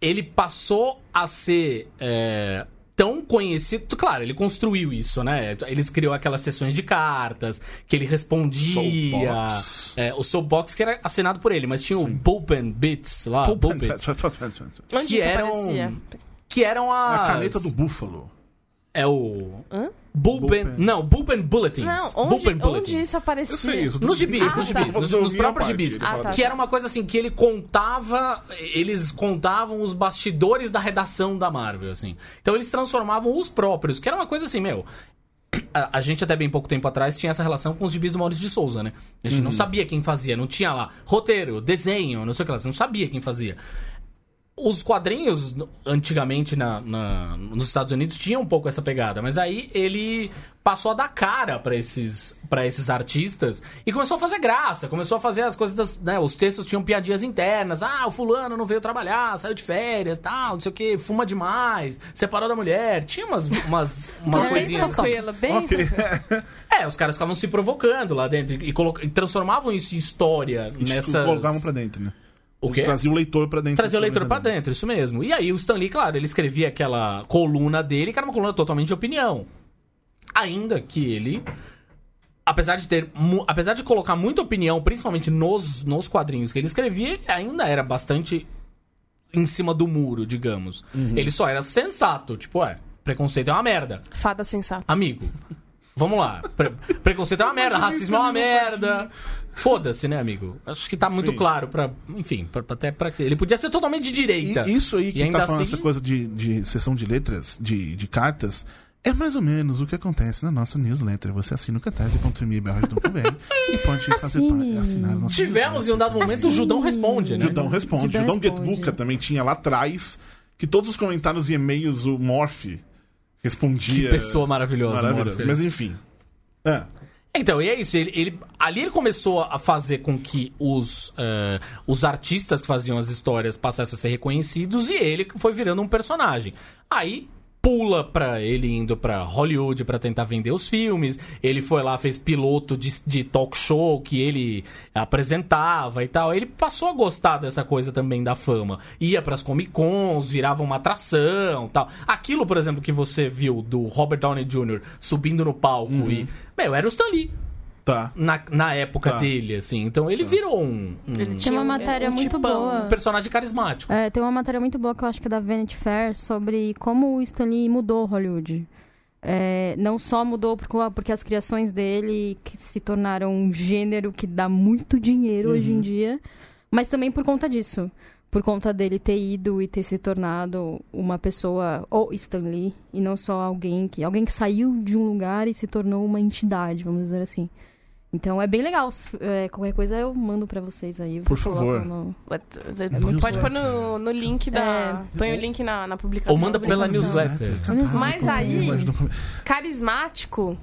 ele passou a ser é, tão conhecido. Claro, ele construiu isso, né? Ele criou aquelas sessões de cartas, que ele respondia. Soulbox. É, o Soulbox que era assinado por ele, mas tinha o Bullpen Bits lá. Bullpen Bits, Onde que isso eram. Que eram as. A caneta do búfalo. É o. Hã? Bullpen. Bullpen. Não, Bullpen Bulletins. Não, onde, Bullpen onde Bulletins. isso aparecia? Eu sei isso. Nos gibis, Ah, nos tá. gibis, nos, Eu nos a próprios parte, gibis. Ah, tá. Que era uma coisa assim, que ele contava, eles contavam os bastidores da redação da Marvel, assim. Então eles transformavam os próprios, que era uma coisa assim, meu. A, a gente até bem pouco tempo atrás tinha essa relação com os gibis do Maurício de Souza, né? A gente não sabia quem fazia, não tinha lá roteiro, desenho, não sei o que lá, você não sabia quem fazia. Os quadrinhos, antigamente na, na- nos Estados Unidos, tinham um pouco essa pegada, mas aí ele passou a dar cara pra esses, pra esses artistas e começou a fazer graça, começou a fazer as coisas das. Né, os textos tinham piadinhas internas. Ah, o fulano não veio trabalhar, saiu de férias, tal, não sei o que, fuma demais, separou da mulher. Tinha umas, umas, [laughs] umas Bem coisinhas assim. tranquilo, bem Ok. [laughs] É, os caras ficavam se provocando lá dentro e, colo- e transformavam isso em história E, tipo, nessas. colocavam pra dentro, né? O quê? Trazia o leitor pra dentro. Trazia o leitor pra história dentro, isso mesmo. E aí o Stan Lee, claro, ele escrevia aquela coluna dele, que era uma coluna totalmente de opinião. Ainda que ele. Apesar de ter. Apesar de colocar muita opinião, principalmente nos, nos quadrinhos que ele escrevia, ele ainda era bastante em cima do muro, digamos. Ele só era sensato, tipo, é, preconceito é uma merda. fada sensata. Amigo, [laughs] vamos lá. Pre- preconceito é uma merda, racismo é uma merda. Foda-se, né, amigo? Acho que tá muito Sim. claro pra. Enfim, pra, até pra. Ele podia ser totalmente de direita. E isso aí que E ainda tá falando assim- essa coisa de, de sessão de letras, de, de cartas, é mais ou menos o que acontece na nossa newsletter. Você assina o catarse.me e pode fazer Assine. pa- assinar a nossa Tivemos em um dado momento o Judão responde, né? Judão responde. Judão Judão. Getbuka também tinha lá atrás que todos os comentários e e-mails o Morph respondia. Que pessoa maravilhosa, Maravilhoso. Morph. Mas enfim. Ah, Então, e é isso. Ele, ele- ali ele começou a fazer com que os, eh, os artistas que faziam as histórias passassem a ser reconhecidos e ele foi virando um personagem. Aí pula pra ele indo pra Hollywood pra tentar vender os filmes. Ele foi lá, fez piloto de, de talk show que ele apresentava e tal. Ele passou a gostar dessa coisa também da fama. Ia pras Comic Cons, virava uma atração tal. Aquilo, por exemplo, que você viu do Robert Downey Jr. subindo no palco e. Meu, era o Stan Lee tá. na, na época Tá. dele, assim. Então ele virou um, um Ele Tem tinha uma um- matéria um muito tipão. boa. personagem carismático. É, tem uma matéria muito boa que eu acho que é da Vanity Fair sobre como o Stan Lee mudou Hollywood. É, não só mudou por- porque as criações dele que se tornaram um gênero que dá muito dinheiro hoje em dia, mas também por conta disso. Por conta dele ter ido e ter se tornado uma pessoa, ou Stan Lee, e não só alguém que. Alguém que saiu de um lugar e se tornou uma entidade, vamos dizer assim. Então é bem legal. É, qualquer coisa eu mando pra vocês aí. vocês Por favor. colocam no- Pode muito pôr no, no link da. É. Põe o link na, na publicação. Ou manda pela newsletter. Mas aí- Imagina- Carismático,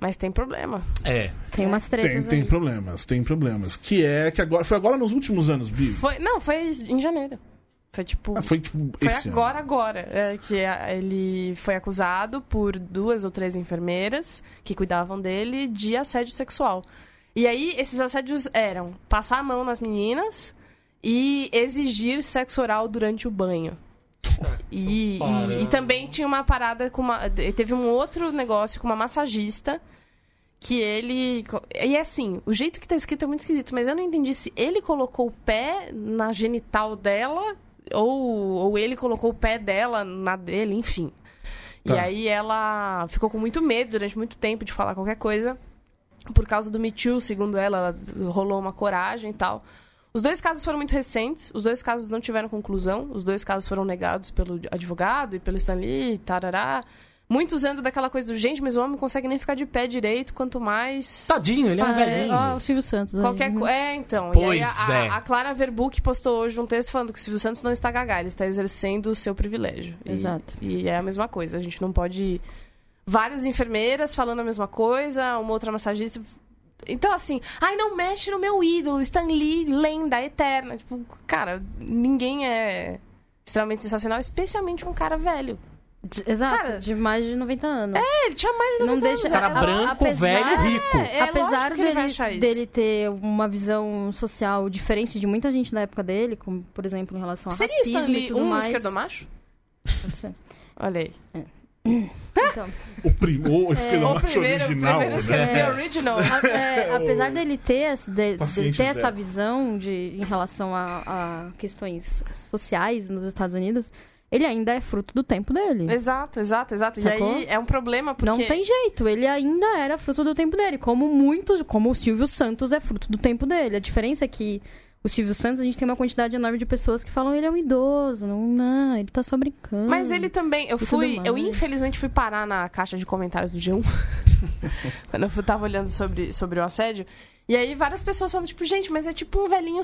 mas tem problema. É. Tem umas tretas Tem, tem aí. problemas, tem problemas. Que é que agora. Foi agora nos últimos anos, Bi. Foi, não, foi em janeiro. Foi tipo. Ah, foi tipo Foi esse agora, ano. agora, é, que a- ele foi acusado por duas ou três enfermeiras que cuidavam dele de assédio sexual. E aí, esses assédios eram passar a mão nas meninas e exigir sexo oral durante o banho. E, e- e também tinha uma parada com uma. Teve um outro negócio com uma massagista que ele. E é assim, o jeito que tá escrito é muito esquisito, mas eu não entendi se ele colocou o pé na genital dela ou, ou ele colocou o pé dela na dele, enfim. E Tá. aí ela ficou com muito medo durante muito tempo de falar qualquer coisa. Por causa do Me Too, segundo ela, ela rolou uma coragem e tal. Os dois casos foram muito recentes, os dois casos não tiveram conclusão, os dois casos foram negados pelo advogado e pelo Stanley, tarará. Muito usando daquela coisa do gente, mas o homem não consegue nem ficar de pé direito, quanto mais Tadinho, ele é um Ah, velhinho. ó, o Silvio Santos. Qualquer né? coisa. É, então. Pois e aí a, é. a, a Clara Verbuck postou hoje um texto falando que o Silvio Santos não está gaga, ele está exercendo o seu privilégio. E- Exato. E, é a mesma coisa. A gente não pode. Várias enfermeiras falando a mesma coisa, uma outra massagista. Então, assim, ai, não mexe no meu ídolo, Stan Lee, lenda eterna. Tipo, cara, ninguém é extremamente sensacional, especialmente um cara velho. De- exato, Cara, de mais de 90 anos. É, ele tinha mais de Não 90 deixa- anos. Cara Ela- branco, apesar- velho, rico. É, é Apesar dele, isso. dele ter uma visão social diferente de muita gente da época dele, como, por exemplo, em relação a Seria racismo Stanley e tudo um mais. esquerdomacho? Pode ser. Olha aí. [laughs] Então, O, prim... o esquerdomacho o primeiro, original, primeiro né? esquerdo original. a- é, [laughs] apesar dele ter, de- de ter essa visão de, em relação a, a questões sociais nos Estados Unidos, ele ainda é fruto do tempo dele. Exato, exato, exato. Sacou? E aí é um problema porque... Não tem jeito, ele ainda era fruto do tempo dele, como muitos, como o Silvio Santos é fruto do tempo dele. A diferença é que o Silvio Santos, a gente tem uma quantidade enorme de pessoas que falam ele é um idoso, não, não ele tá só brincando. Mas ele também, eu fui, eu infelizmente fui parar na caixa de comentários do G1 [laughs] quando eu tava olhando sobre, sobre o assédio. E aí várias pessoas falando, tipo, gente, mas é tipo um velhinho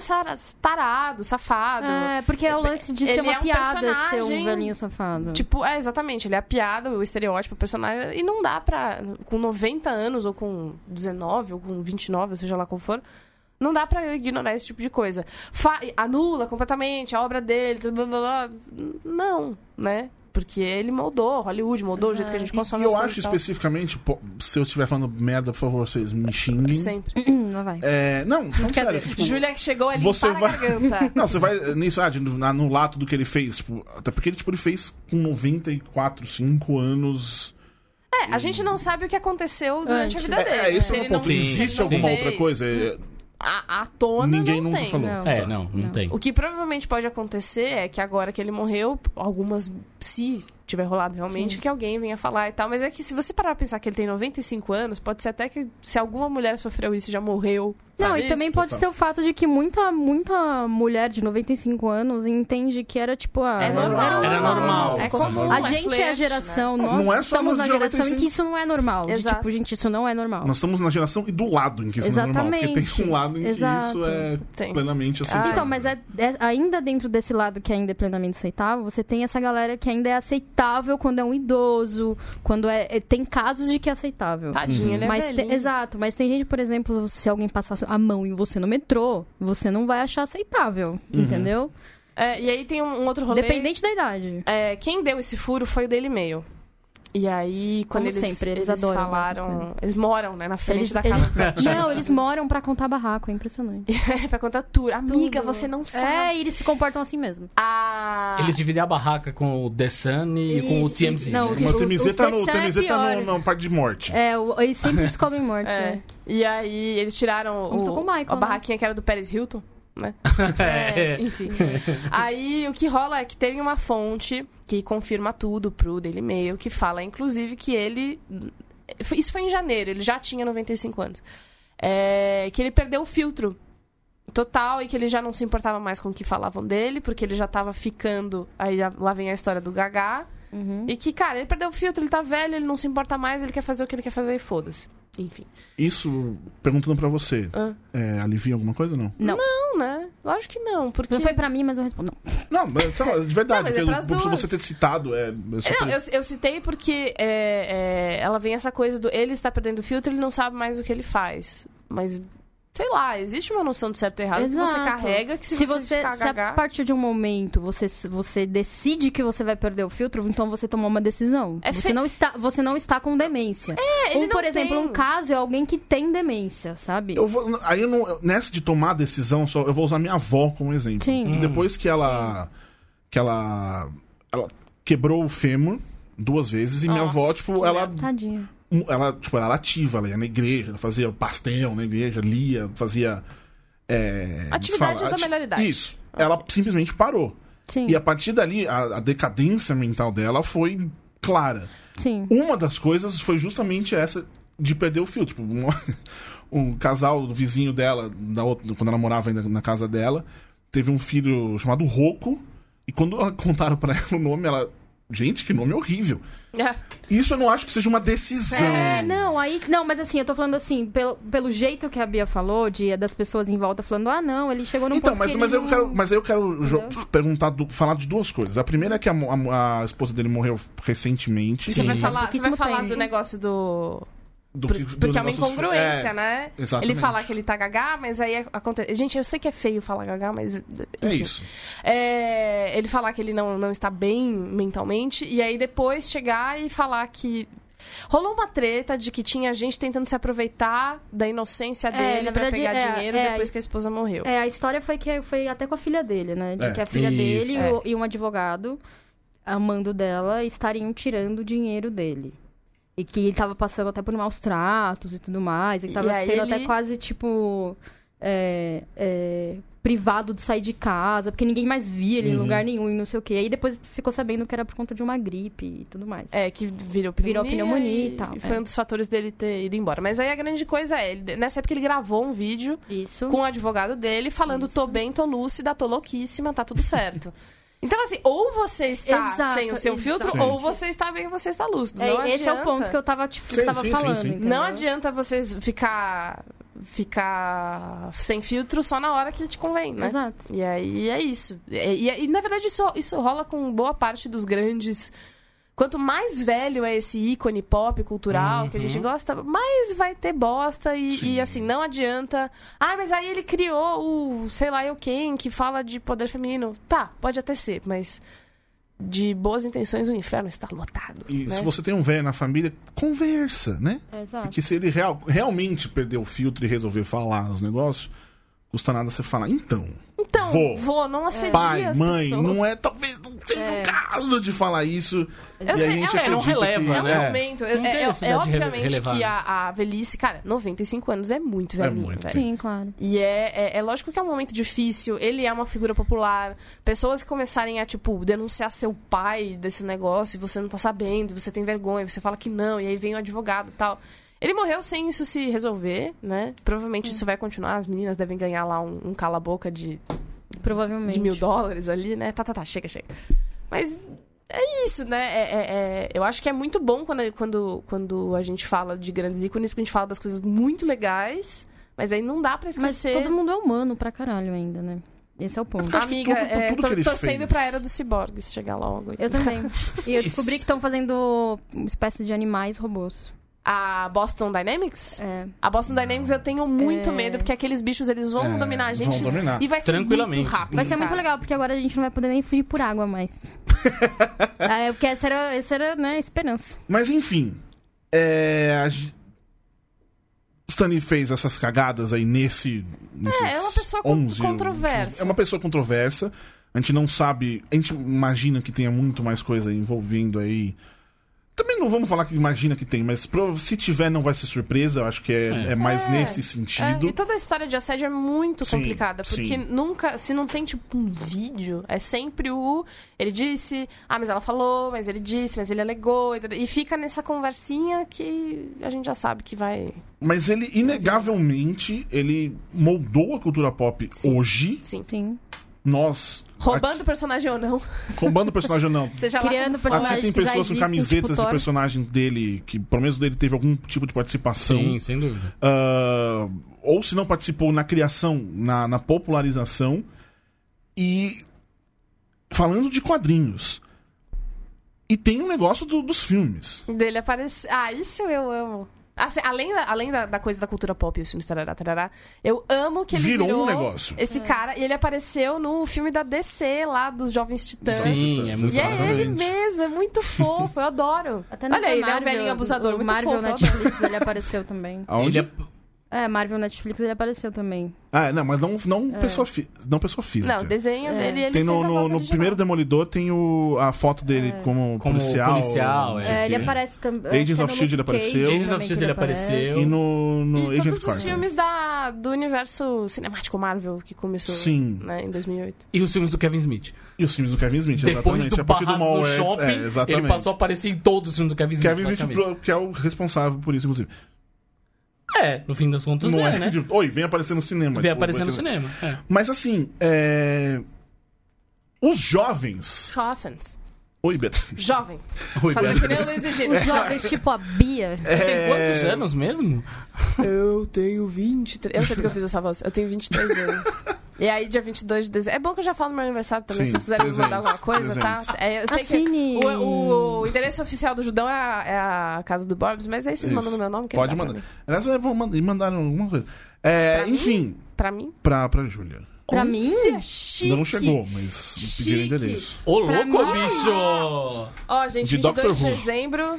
tarado, safado. É, porque é o lance de ser Ele uma é um piada ser um velhinho safado. Tipo, é, exatamente, ele é a piada, o estereótipo, o personagem, e não dá pra, com 90 anos, ou com 19, ou com 29, ou seja lá qual for, não dá pra ignorar esse tipo de coisa. Fa- anula completamente a obra dele, blá, blá, blá. não, né? Porque ele moldou Hollywood, moldou o jeito que a gente E consome eu as acho coisas e tal. especificamente, pô, se eu estiver falando merda, por favor, vocês me xinguem. Sempre. [clears throat] Não vai. É, não, não sério. que, tipo, Júlia chegou ali você vai-. [laughs] Não, você vai nisso, ah, de, na- no lato do que ele fez. Tipo, até porque ele, tipo, ele fez com 94, 5 anos. É, a gente não sabe o que aconteceu durante Antes. a vida É, dele. é esse Se é o ponto. Sim, Existe não alguma fez, outra coisa? É, A, a tona Ninguém não nunca tem. falou. Não. É, não, não, Não. tem. O que provavelmente pode acontecer é que agora que ele morreu, algumas, se tiver rolado realmente, Sim. que alguém venha falar e tal. Mas é que se você parar pra pensar que ele tem 95 anos, pode ser até que se alguma mulher sofreu isso e já morreu. Não, sabe e também isso? pode ter o fato de que muita, muita mulher de 95 anos entende que era tipo, ah, É normal. Era normal. É comum. A é gente é a flerte, geração, né? nós Não é só estamos na geração em 95. que isso não é normal. De, tipo, gente, isso não é normal. nós estamos na geração e do lado em que isso não é normal. Porque Exatamente. tem um lado em Exato. que isso é Tem. plenamente. Ah, Então, mas é, é- ainda dentro desse lado que ainda é plenamente aceitável, você tem essa galera que ainda é aceitável quando é um idoso, quando é, é- tem casos de que é aceitável. É Mas te- velhinho. exato, mas tem gente, por exemplo, se alguém passar a mão em você no metrô, você não vai achar aceitável, entendeu? É, e aí tem um, um outro rolê. Dependente da idade. É, quem deu esse furo foi o Daily Mail. E aí, quando Como eles, sempre, eles adoram essas falaram. Eles moram, né, na frente Eles, da eles- casa. [laughs] não, eles moram pra contar barraco, é impressionante. [laughs] pra contar tudo. Amiga, Tudo. você não sabe. É, e eles se comportam assim mesmo. A... Eles dividem a barraca com o The Sun e com o Isso. TMZ. Não, né? o o TMZ tá no, é TMZ tá pior. no, na parte de morte. É, o- eles sempre [laughs] descobrem mortes. É. É. E aí, eles tiraram o, o a né? barraquinha que era do Paris Hilton, né? [laughs] É. Enfim. aí, o que rola é que teve uma fonte que confirma tudo pro Daily Mail, que fala, inclusive, que ele... Isso foi em janeiro, ele já tinha 95 anos. É, que ele perdeu o filtro total e que ele já não se importava mais com o que falavam dele, porque ele já tava ficando... Aí lá vem a história do Gagá. Uhum. E que, cara, ele perdeu o filtro, ele tá velho, ele não se importa mais, ele quer fazer o que ele quer fazer e foda-se. Enfim. Isso, perguntando pra você, Ah. é, alivia alguma coisa ou não? Não. Não, né? Lógico que não, porque... Não foi pra mim, mas eu respondo. Não. Não, mas, sei lá, de verdade, Não, mas é você ter citado, é. só pra- Não, eu, eu citei porque é, é, ela vem essa coisa do ele está perdendo o filtro, ele não sabe mais o que ele faz. Mas, sei lá, existe uma noção de certo e errado que você Exato. carrega que se, Se você, você, ficar se a partir de um momento você, você decide que você vai perder o filtro, então você tomou uma decisão. É você, fe- não está, você não está com demência. É, ele Ou, por exemplo, tem. um caso é alguém que tem demência, sabe? Eu vou, aí eu não, nessa de tomar a decisão, só, eu vou usar minha avó como exemplo. Sim. Que depois que ela. que ela. ela quebrou o fêmur duas vezes e minha Nossa, avó, tipo, ela, merda. Tadinha. Ela. Tipo, ela era ativa, ela ia na igreja, ela fazia pastel na igreja, lia, fazia. É, Atividades fala- da melhor idade. Isso. Ela simplesmente parou. Sim, E a partir dali, a, a decadência mental dela foi clara. sim. Uma das coisas foi justamente essa de perder o filtro. Tipo, um, [laughs] um casal do vizinho dela, da outra- quando ela morava ainda na casa dela, teve um filho chamado Roco. E quando ela- [laughs] contaram pra ela o nome, ela. Gente, que nome horrível. É. Isso eu não acho que seja uma decisão. É, não, aí. Não, mas assim, eu tô falando assim, pelo, pelo jeito que a Bia falou, de, das pessoas em volta falando, ah, não, ele chegou no Então, ponto mas, que mas, ele eu não- quero, mas eu quero Entendeu? perguntar, do- falar de duas coisas. A primeira é que a, a- a esposa dele morreu recentemente. Você vai Sim. falar, você vai falar do negócio do... Do que- porque é uma incongruência, é, né? exatamente. Ele falar que ele tá gagá, mas aí acontece. Gente, eu sei que é feio falar gagá, mas. É enfim. isso. É, ele falar que ele não, não está bem mentalmente, e aí depois chegar e falar que. Rolou uma treta de que tinha gente tentando se aproveitar da inocência É, dele verdade, pegar é, dinheiro é, depois que a esposa morreu. É, a história foi que foi até com a filha dele, né? De É. que a filha Isso. dele É. e um advogado, amando dela, estariam tirando o dinheiro dele. E que ele tava passando até por maus tratos e tudo mais. Ele E tava sendo ele- até quase, tipo. é, é, privado de sair de casa, porque ninguém mais via ele em Uhum. lugar nenhum e não sei o quê. Aí depois ficou sabendo que era por conta de uma gripe e tudo mais. É, que virou pneumonia. Virou pneumonia e tal, foi é. um dos fatores dele ter ido embora. Mas aí a grande coisa é, ele- nessa época ele gravou um vídeo Isso. com o advogado dele falando: Isso. tô bem, tô lúcida, tô louquíssima, tá tudo certo. [laughs] Então, assim, ou você está Exato, sem o seu filtro, Sim. ou você está bem, você está lúcido. É, não esse é o ponto que eu tava, tipo, Sim, tava sim, sim, falando. Não adianta você ficar ficar sem filtro só na hora que te convém, né? Exato. E aí é isso. E, e- e, na verdade isso, isso rola com boa parte dos grandes. Quanto mais velho é esse ícone pop cultural que a gente gosta, mais vai ter bosta e, e, assim, não adianta. Ah, mas aí ele criou o sei lá eu quem que fala de poder feminino. Tá, pode até ser, mas de boas intenções o inferno está lotado. E né? se você tem um velho na família, conversa, né? Exato. Porque se ele real- realmente perder o filtro e resolver falar os negócios, custa nada você falar, então, Então, Vô. vou, não assedia pai, as mãe, pessoas. não é, talvez não seja É. caso de falar isso. Eu e a sei, gente é, não releva, que, É um né? momento. É, tem é- é de rele- obviamente relevar. que a, a velhice, cara, 95 anos é muito velhinho, muito, velho. Sim, claro. E é, é, é lógico que é um momento difícil. Ele é uma figura popular. Pessoas que começarem a, tipo, denunciar seu pai desse negócio e você não tá sabendo, você tem vergonha, você fala que não, e aí vem o advogado e tal. Ele morreu sem isso se resolver, né? Provavelmente isso vai continuar. As meninas devem ganhar lá um, um cala-boca de Provavelmente. de mil dólares ali, né? Tá, tá, tá, chega, chega. Mas é isso, né? É, é- é- eu acho que é muito bom quando, quando, quando a gente fala de grandes ícones, que a gente fala das coisas muito legais, mas aí não dá pra Mas esquecer. todo mundo é humano pra caralho ainda, né? Esse é o ponto. Amiga, tudo- é, tudo tô que torcendo fez. pra era dos ciborgues chegar logo. Eu também. E eu [laughs] Isso. descobri que estão fazendo uma espécie de animais robôs. A Boston Dynamics? É. A Boston Dynamics eu tenho muito É. medo, porque aqueles bichos eles vão É, dominar a vão gente. dominar. E vai ser Tranquilamente. muito rápido. Vai ser muito legal, porque agora a gente não vai poder nem fugir por água mais. [laughs] é, porque essa era, essa era né, a esperança. Mas enfim, é, Stanley fez essas cagadas aí nesse. É, é uma pessoa con- 11 controversa. É uma pessoa controversa. A gente não sabe. A gente imagina que tenha muito mais coisa envolvendo aí. Também não vamos falar que imagina que tem, mas se tiver não vai ser surpresa. Eu acho que é, É. é mais É. nesse É, sentido. e toda a história de assédio é muito Sim, complicada, porque sim. nunca, se não tem tipo um vídeo, é sempre o ele disse, ah, mas ela falou, mas ele disse, mas ele alegou, e fica nessa conversinha que a gente já sabe que vai, Mas ele, inegavelmente, ele moldou a cultura pop Sim. hoje. sim, Sim. Nós. Roubando o personagem ou não, roubando o personagem ou não. seja lá Criando for. personagem. Aqui tem pessoas com existem, camisetas tipo de Thor. personagem dele, que pelo menos dele teve algum tipo de participação. Sim, sem dúvida. Ah, ou se não participou na criação, na, na popularização. E falando de quadrinhos. E tem um negócio do- dos filmes. dele aparecer. Ah, isso eu amo. Assim, além da, além da, da coisa da cultura pop e os filmes tarará, tarará, eu amo que ele Virou virou um negócio. esse cara, e ele apareceu no filme da DC lá, dos Jovens Titãs. Sim, é muito E é ele Exatamente. mesmo, é muito fofo, eu adoro. Até no Olha aí, né? O Marvel, velhinho abusador, o muito Marvel fofo. Netflix ele apareceu também. Aonde? Ele é- É, Marvel Netflix ele apareceu também. Ah, não, mas não, não, pessoa, fi- não pessoa física. Não, o desenho É. dele, ele Tem no, fez a no, voz no primeiro Demolidor tem o, a foto dele como, Como policial. policial, é. É, ele aparece também. Agents of S.H.I.E.L.D. ele apareceu. Agents of S.H.I.E.L.D. ele apareceu. E no, no E Agent todos os Carter. filmes da, do universo cinemático Marvel que começou Sim. né, em 2008. E os filmes do Kevin Smith. E os filmes do Kevin Smith, Depois exatamente. do a partir do Barrados no Mallrats, Shopping, é, exatamente. ele passou a aparecer em todos os filmes do Kevin Smith. Kevin Smith, que é o responsável por isso, inclusive. É, no fim das contas Não é, é, né? de, Oi, vem aparecer no cinema. Vem Tipo, aparecer no cinema. É. Mas assim, é... Os jovens... Jovens. Oi, Beatriz. Jovem. Oi, Fazer Beto. que nem o Luiz Gino. Os jovens, tipo a Bia. Tem É, quantos anos mesmo? Eu tenho 23. Eu sei porque eu fiz essa voz. Eu tenho 23 anos. [laughs] E aí, dia 22 de dezembro. É bom que eu já falo no meu aniversário também, Sim, se vocês quiserem me mandar alguma coisa, tá? É, eu sei Assine. que o, o endereço oficial do Judão é a, é a casa do Borbs, mas aí vocês Isso. mandam no meu nome. que Pode mandar. Mim. Aliás, eu vou mandar, mandaram alguma coisa. É, Pra mim? enfim, pra mim? pra, pra Júlia. Pra mim, Chique. Não chegou, mas pediram Chique. endereço. Ô, louco, mim- bicho! Ó, gente, De 22 de Doctor dezembro. [laughs]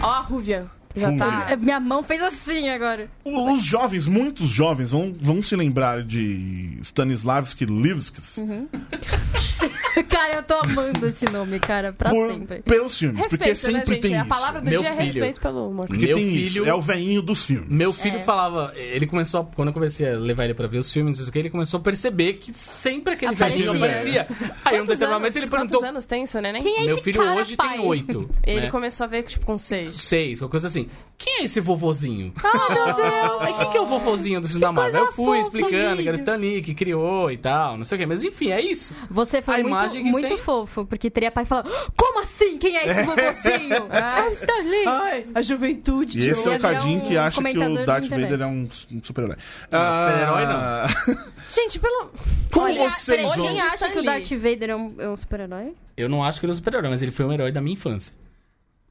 Ó, a Rúvia. Já tá. é, minha mão fez assim agora. Os jovens, muitos jovens, vão, vão se lembrar de Stanislavski Levskis [laughs] Cara, eu tô amando esse nome, cara, pra por- sempre. pelos filmes. porque Respeito, né, sempre gente? tem A isso. palavra do Meu dia é filho. respeito pelo humor. Porque Meu tem filho- isso. É o veinho dos filmes. Meu filho É. falava, ele começou, a- quando eu comecei a levar ele pra ver os filmes, isso que ele começou a perceber que sempre aquele velhinho aparecia. Aí um determinado ele perguntou: quantos anos tem seu neném? Quem é Meu filho cara, hoje pai? tem oito. Ele né? começou a ver, tipo, com seis. Seis, qualquer coisa assim. Quem é esse vovozinho? Ah, meu [laughs] Deus! Aí, quem que é o vovozinho do da Marvel? Eu fui explicando que era o Stan Lee que criou e tal, não sei o quê. Mas enfim, é isso. Você foi A muito, muito tem- fofo, porque teria pai falando: Como assim? Quem é esse [laughs] vovozinho? [laughs] é o Stanley. Ai, a juventude. E esse é o virar Cadinho um que acha que o da Darth. Vader é um, um super-herói. super-herói Ah, Gente, pelo. Como Olha, vocês de acha Stan que o Lee. Darth Vader é um, é um super-herói? Eu não acho que ele é um super-herói, mas ele foi um herói da minha infância.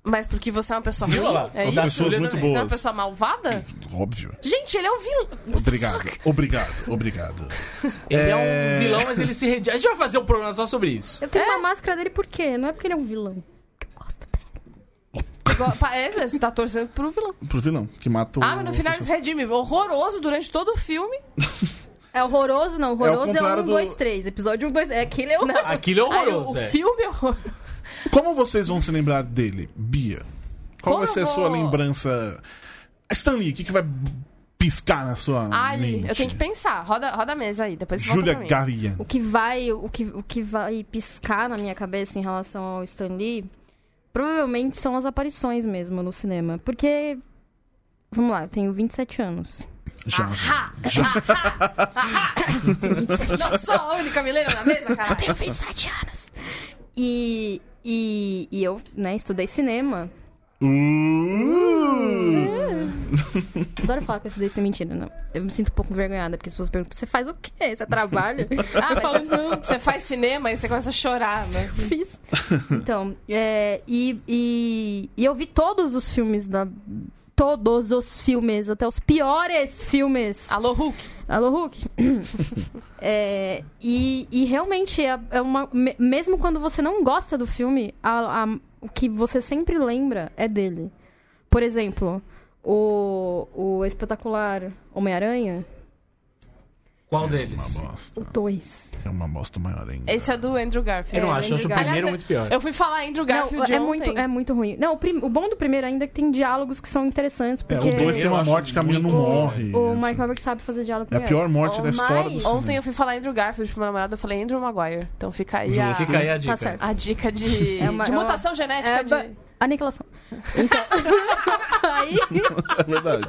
Mas porque você é uma pessoa Viu ruim? lá? É São isso? pessoas muito também. É uma pessoa malvada? Óbvio. Gente, ele é um vilão. Obrigado. [laughs] Obrigado. Obrigado. Ele é... É. um vilão, mas ele se redime. A gente vai fazer um programa só sobre isso. Eu tenho É? uma máscara dele por quê? Não é porque ele é um vilão. Porque eu gosto dele. [laughs] É, você tá torcendo pro vilão. Pro vilão, que matou... Ah, mas no final ele se redime. Horroroso durante todo o filme. [laughs] É horroroso, não. É o Horroroso é, um, do- dois, três. Episódio um, dois... É aquele é horroroso. Aquilo é Aí, horroroso, o é. filme é horroroso. Como vocês vão se lembrar dele, Bia? Qual Como vai ser eu a sua vou? lembrança... Stanley, o que, que vai piscar na sua Ali, mente? eu tenho que pensar. Roda, roda a mesa aí, depois você volta Júlia pra mim. Garian. O que vai, o que, o que vai piscar na minha cabeça em relação ao Stan Lee, provavelmente são as aparições mesmo no cinema. Porque, vamos lá, eu tenho 27 anos. Já. [laughs] Não sou a única mileira na mesa, cara. tenho 27 anos. E, e, e eu, né, estudei cinema. Uh! Adoro falar que eu estudei cinema. Mentira, não. Eu me sinto um pouco envergonhada, porque as pessoas perguntam, você faz o quê? Você trabalha? [laughs] Ah, eu mas falo, você, não. você faz cinema e você começa a chorar, né? [laughs] Fiz. Então, é, e, e, e eu vi todos os filmes da. Todos os filmes, até os piores filmes. Alô, Hulk. Alô, Hulk? [laughs] É, e, e realmente, é, é uma. me- Mesmo quando você não gosta do filme, a- a- o que você sempre lembra é dele. Por exemplo, o, o espetacular Homem-Aranha, Qual Uma deles? bosta. o 2. É uma bosta maior ainda. Esse é do Andrew Garfield. Eu não É, acho, eu acho o primeiro Garfield. muito pior. Eu fui falar Andrew Garfield Não, é ontem. muito, é muito ruim. Não, o, prim- o bom do primeiro ainda é que tem diálogos que são interessantes, É, porque o 2 tem uma morte que a menina não morre. o Mike Roberts sabe fazer diálogo É a pior morte Oh, da história do cinema. Ontem eu fui falar Andrew Garfield pro meu namorado, eu falei Andrew Maguire. Então fica aí a, Fica aí a dica. Tá certo. a dica de, [laughs] É uma- de é uma- mutação genética É, de... aniquilação. Então, [laughs] aí, [laughs] É verdade.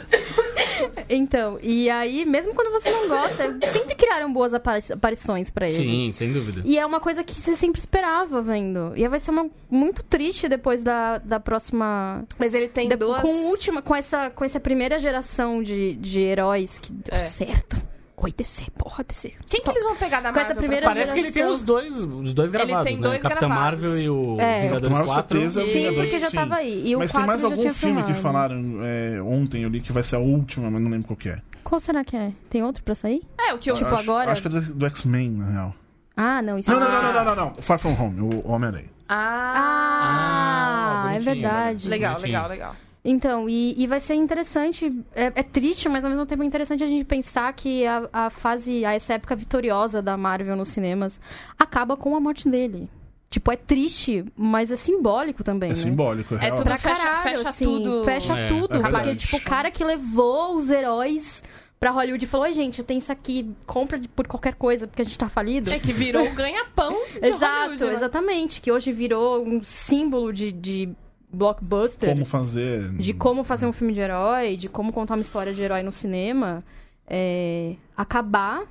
Então, e aí, mesmo quando você não gosta, sempre criaram boas apari- aparições pra ele. Sim, sem dúvida. E é uma coisa que você sempre esperava vendo. E vai ser uma, muito triste depois da, da próxima. Mas ele tem de- duas... Com, última, com, essa, com essa primeira geração de, de heróis que deu É. certo. Oi, DC, porra, DC. Quem que eles vão pegar da Com Marvel? primeira? Parece que ele tem os dois, os dois gravados, tem né? dois Capitão gravados. Marvel e o É. Vingadores Tomara 4. certeza, Sim, Vingadores, porque já sim. tava aí. E o Mas tem 4 mais algum filme que filmado. falaram é, ontem eu li que vai ser a última, mas não lembro qual que é. Qual será que é? Tem outro pra sair? É, o que eu... Tipo, acho, agora- Acho que é do, do X-Men, na real. Ah, não, isso Não, é não, não, não, não, não, não. Far From Home, o Homem-Aranha. Ah, Ah, é bonitinho, verdade. legal, legal, legal. Então, e, e vai ser interessante, é, é triste, mas ao mesmo tempo é interessante a gente pensar que a, a fase, a- essa época vitoriosa da Marvel nos cinemas acaba com a morte dele. Tipo, é triste, mas é simbólico também, É né? simbólico, é, É tudo- Pra fecha- caralho, fecha assim, tudo. Fecha É, tudo. é porque, tipo, o cara que levou os heróis pra Hollywood e falou, "Oi, gente, eu tenho isso aqui, compra por qualquer coisa, porque a gente tá falido. É que virou o [laughs] ganha-pão de Exato, Hollywood, né? exatamente. Que hoje virou um símbolo de, de blockbuster. Como fazer... de como fazer um filme de herói, de como contar uma história de herói no cinema, é, acabar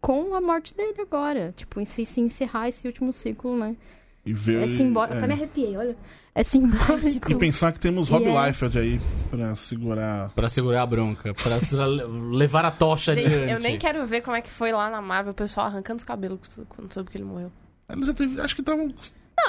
com a morte dele agora. Tipo, em se, se encerrar esse último ciclo, né? E ver. É simbólico. é. Até me arrepiei, olha. É simbólico. E pensar que temos Rob E é- Liefeld aí pra segurar. Pra segurar a bronca, pra levar a tocha Gente, adiante. eu nem quero ver como é que foi lá na Marvel o pessoal arrancando os cabelos quando soube que ele morreu. Eles já teve, acho que estavam.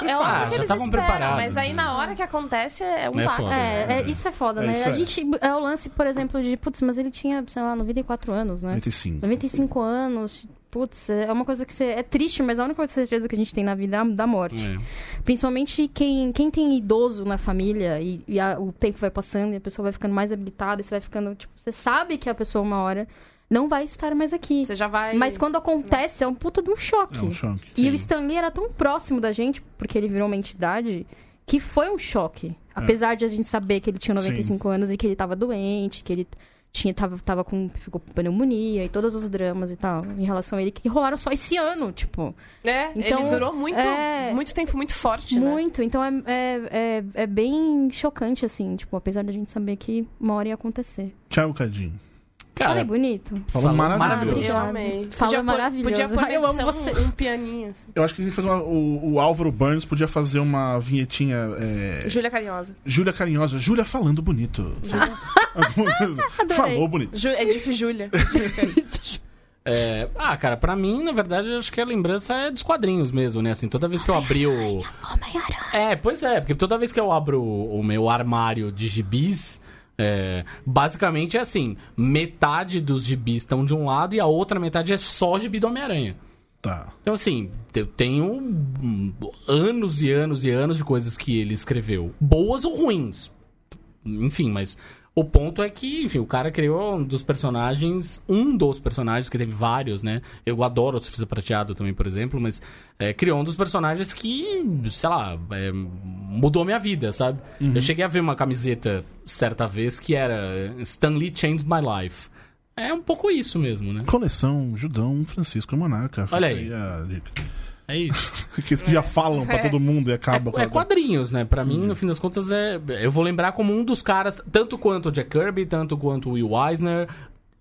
Não, é Ah, óbvio que eles estavam esperam, preparados, mas aí né? na hora que acontece é um É baque. foda. É, é, isso é foda, É, né? isso a é. gente. É o lance, por exemplo, de. Putz, mas ele tinha, sei lá, 94 anos, né? 95. 95 anos. Putz, é uma coisa que você. É triste, mas a única certeza que a gente tem na vida é a da morte. É. Principalmente quem, quem tem idoso na família e, e a- o tempo vai passando e a pessoa vai ficando mais habilitada e você vai ficando, tipo, você sabe que a pessoa uma hora não vai estar mais aqui. Você já vai. Mas quando acontece, é um puta de um choque. É um choque. E Sim. o Stanley era tão próximo da gente, porque ele virou uma entidade, que foi um choque. Apesar de a gente saber que ele tinha 95 anos e que ele tava doente, que ele tinha, tava, tava com, ficou com pneumonia e todos os dramas e tal, em relação a ele, que rolaram só esse ano, tipo. É, Então, ele durou muito, é- muito tempo, muito forte, né? Muito. Então é, é, é, é bem chocante, assim, tipo, apesar da gente saber que uma hora ia acontecer. Tchau, Cadinho. Cara, Falei bonito. Falou falou maravilhoso. Eu amei. Fala podia maravilhoso. Podia pôr Eu amo você. um pianinho. Assim. Eu acho que a gente fazer uma, o, o Álvaro Burns podia fazer uma vinhetinha. É, Júlia Carinhosa. Júlia Carinhosa, Júlia falando bonito. [laughs] Alguma coisa. Falou bonito. Ju, é Diff Júlia. [laughs] É, ah, cara, pra mim, na verdade, acho que a lembrança é dos quadrinhos mesmo, né? Assim, toda vez que eu abri o. É, pois é, porque toda vez que eu abro o, o meu armário de gibis. É, basicamente é assim: metade dos gibis estão de um lado e a outra metade é só gibi do Homem-Aranha. Tá. Então, assim, eu tenho anos e anos e anos de coisas que ele escreveu, boas ou ruins. Enfim, mas o ponto é que, enfim, o cara criou um dos personagens, um dos personagens, que teve vários, né? Eu adoro o Surfista Prateado também, por exemplo, mas é, criou um dos personagens que, sei lá, é, mudou a minha vida, sabe? Eu cheguei a ver uma camiseta certa vez que era Stan Lee Changed My Life. É um pouco isso mesmo, né? Coleção Judão Francisco Monarca. Olha aí. a dica. É isso. Aqueles [laughs] que já falam pra todo mundo e acaba com É, é quadrinhos, né? Pra mim, no fim das contas, é. Eu vou lembrar como um dos caras, tanto quanto o Jack Kirby, tanto quanto o Will Eisner.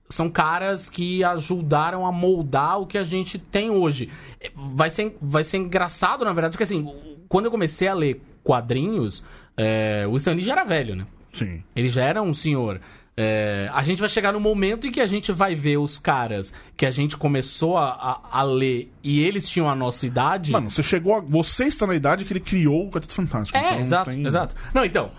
São caras que ajudaram a moldar o que a gente tem hoje. É, Vai ser, vai ser engraçado, na verdade, porque assim, quando eu comecei a ler quadrinhos, é, o Stan Lee já era velho, né? Sim. Ele já era um senhor. É, a gente vai chegar no momento em que a gente vai ver os caras que a gente começou a, a- a ler e eles tinham a nossa idade. Mano, você chegou a... Você está na idade que ele criou o Quarteto Fantástico. É, então exato, tem- exato. Não, então,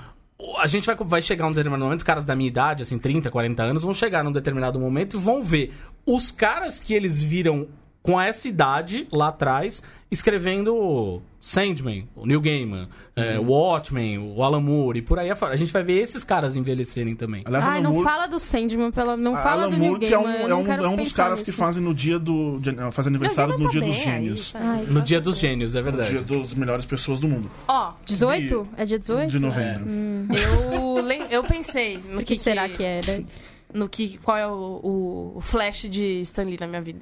a gente vai, vai chegar num determinado momento, caras da minha idade, assim, 30, 40 anos, vão chegar num determinado momento e vão ver os caras que eles viram com essa idade lá atrás, escrevendo Sandman, o Neil Gaiman, é, Uhum. Watchmen, o Alan Moore e por aí afora. A gente vai ver esses caras envelhecerem também. Aliás, Ai, Alan não Moore- fala do Sandman, pela... não fala Alan do New Moore, Game. que é um, é um, é um dos caras que nisso. fazem no dia do. de- faz aniversário no dia dos gênios. Ai, No Dia dos Gênios, é No dia verdade. das melhores pessoas do mundo. Ó, 18? É dia 18? De novembro. eu, lem- eu pensei no O que, que será que era? No que, qual é o, o, o flash de Stan Lee na minha vida.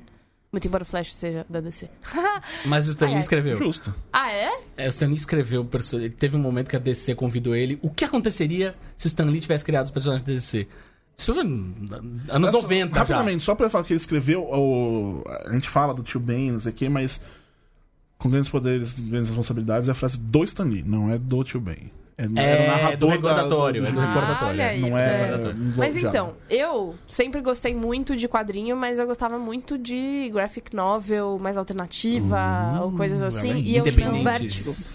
Muito embora o flash seja da DC. [laughs] Mas o Stan Lee escreveu. Justo. ah, é? É, o Stan Lee escreveu. Ele teve um momento que a DC convidou ele. O que aconteceria se o Stan Lee tivesse criado os personagens da DC? Isso foi anos 90 já. Rapidamente, só pra falar que ele escreveu. O, a gente fala do tio Ben, não sei o quê, mas. Com grandes poderes, grandes responsabilidades, é a frase do Stan Lee, não é do tio Ben. É, É, do da- recordatório, é do Ah, recordatório. olha aí. Não é. recordatório. Mas então, eu sempre gostei muito de quadrinho, mas eu gostava muito de graphic novel mais alternativa, ou coisas assim. é E eu não,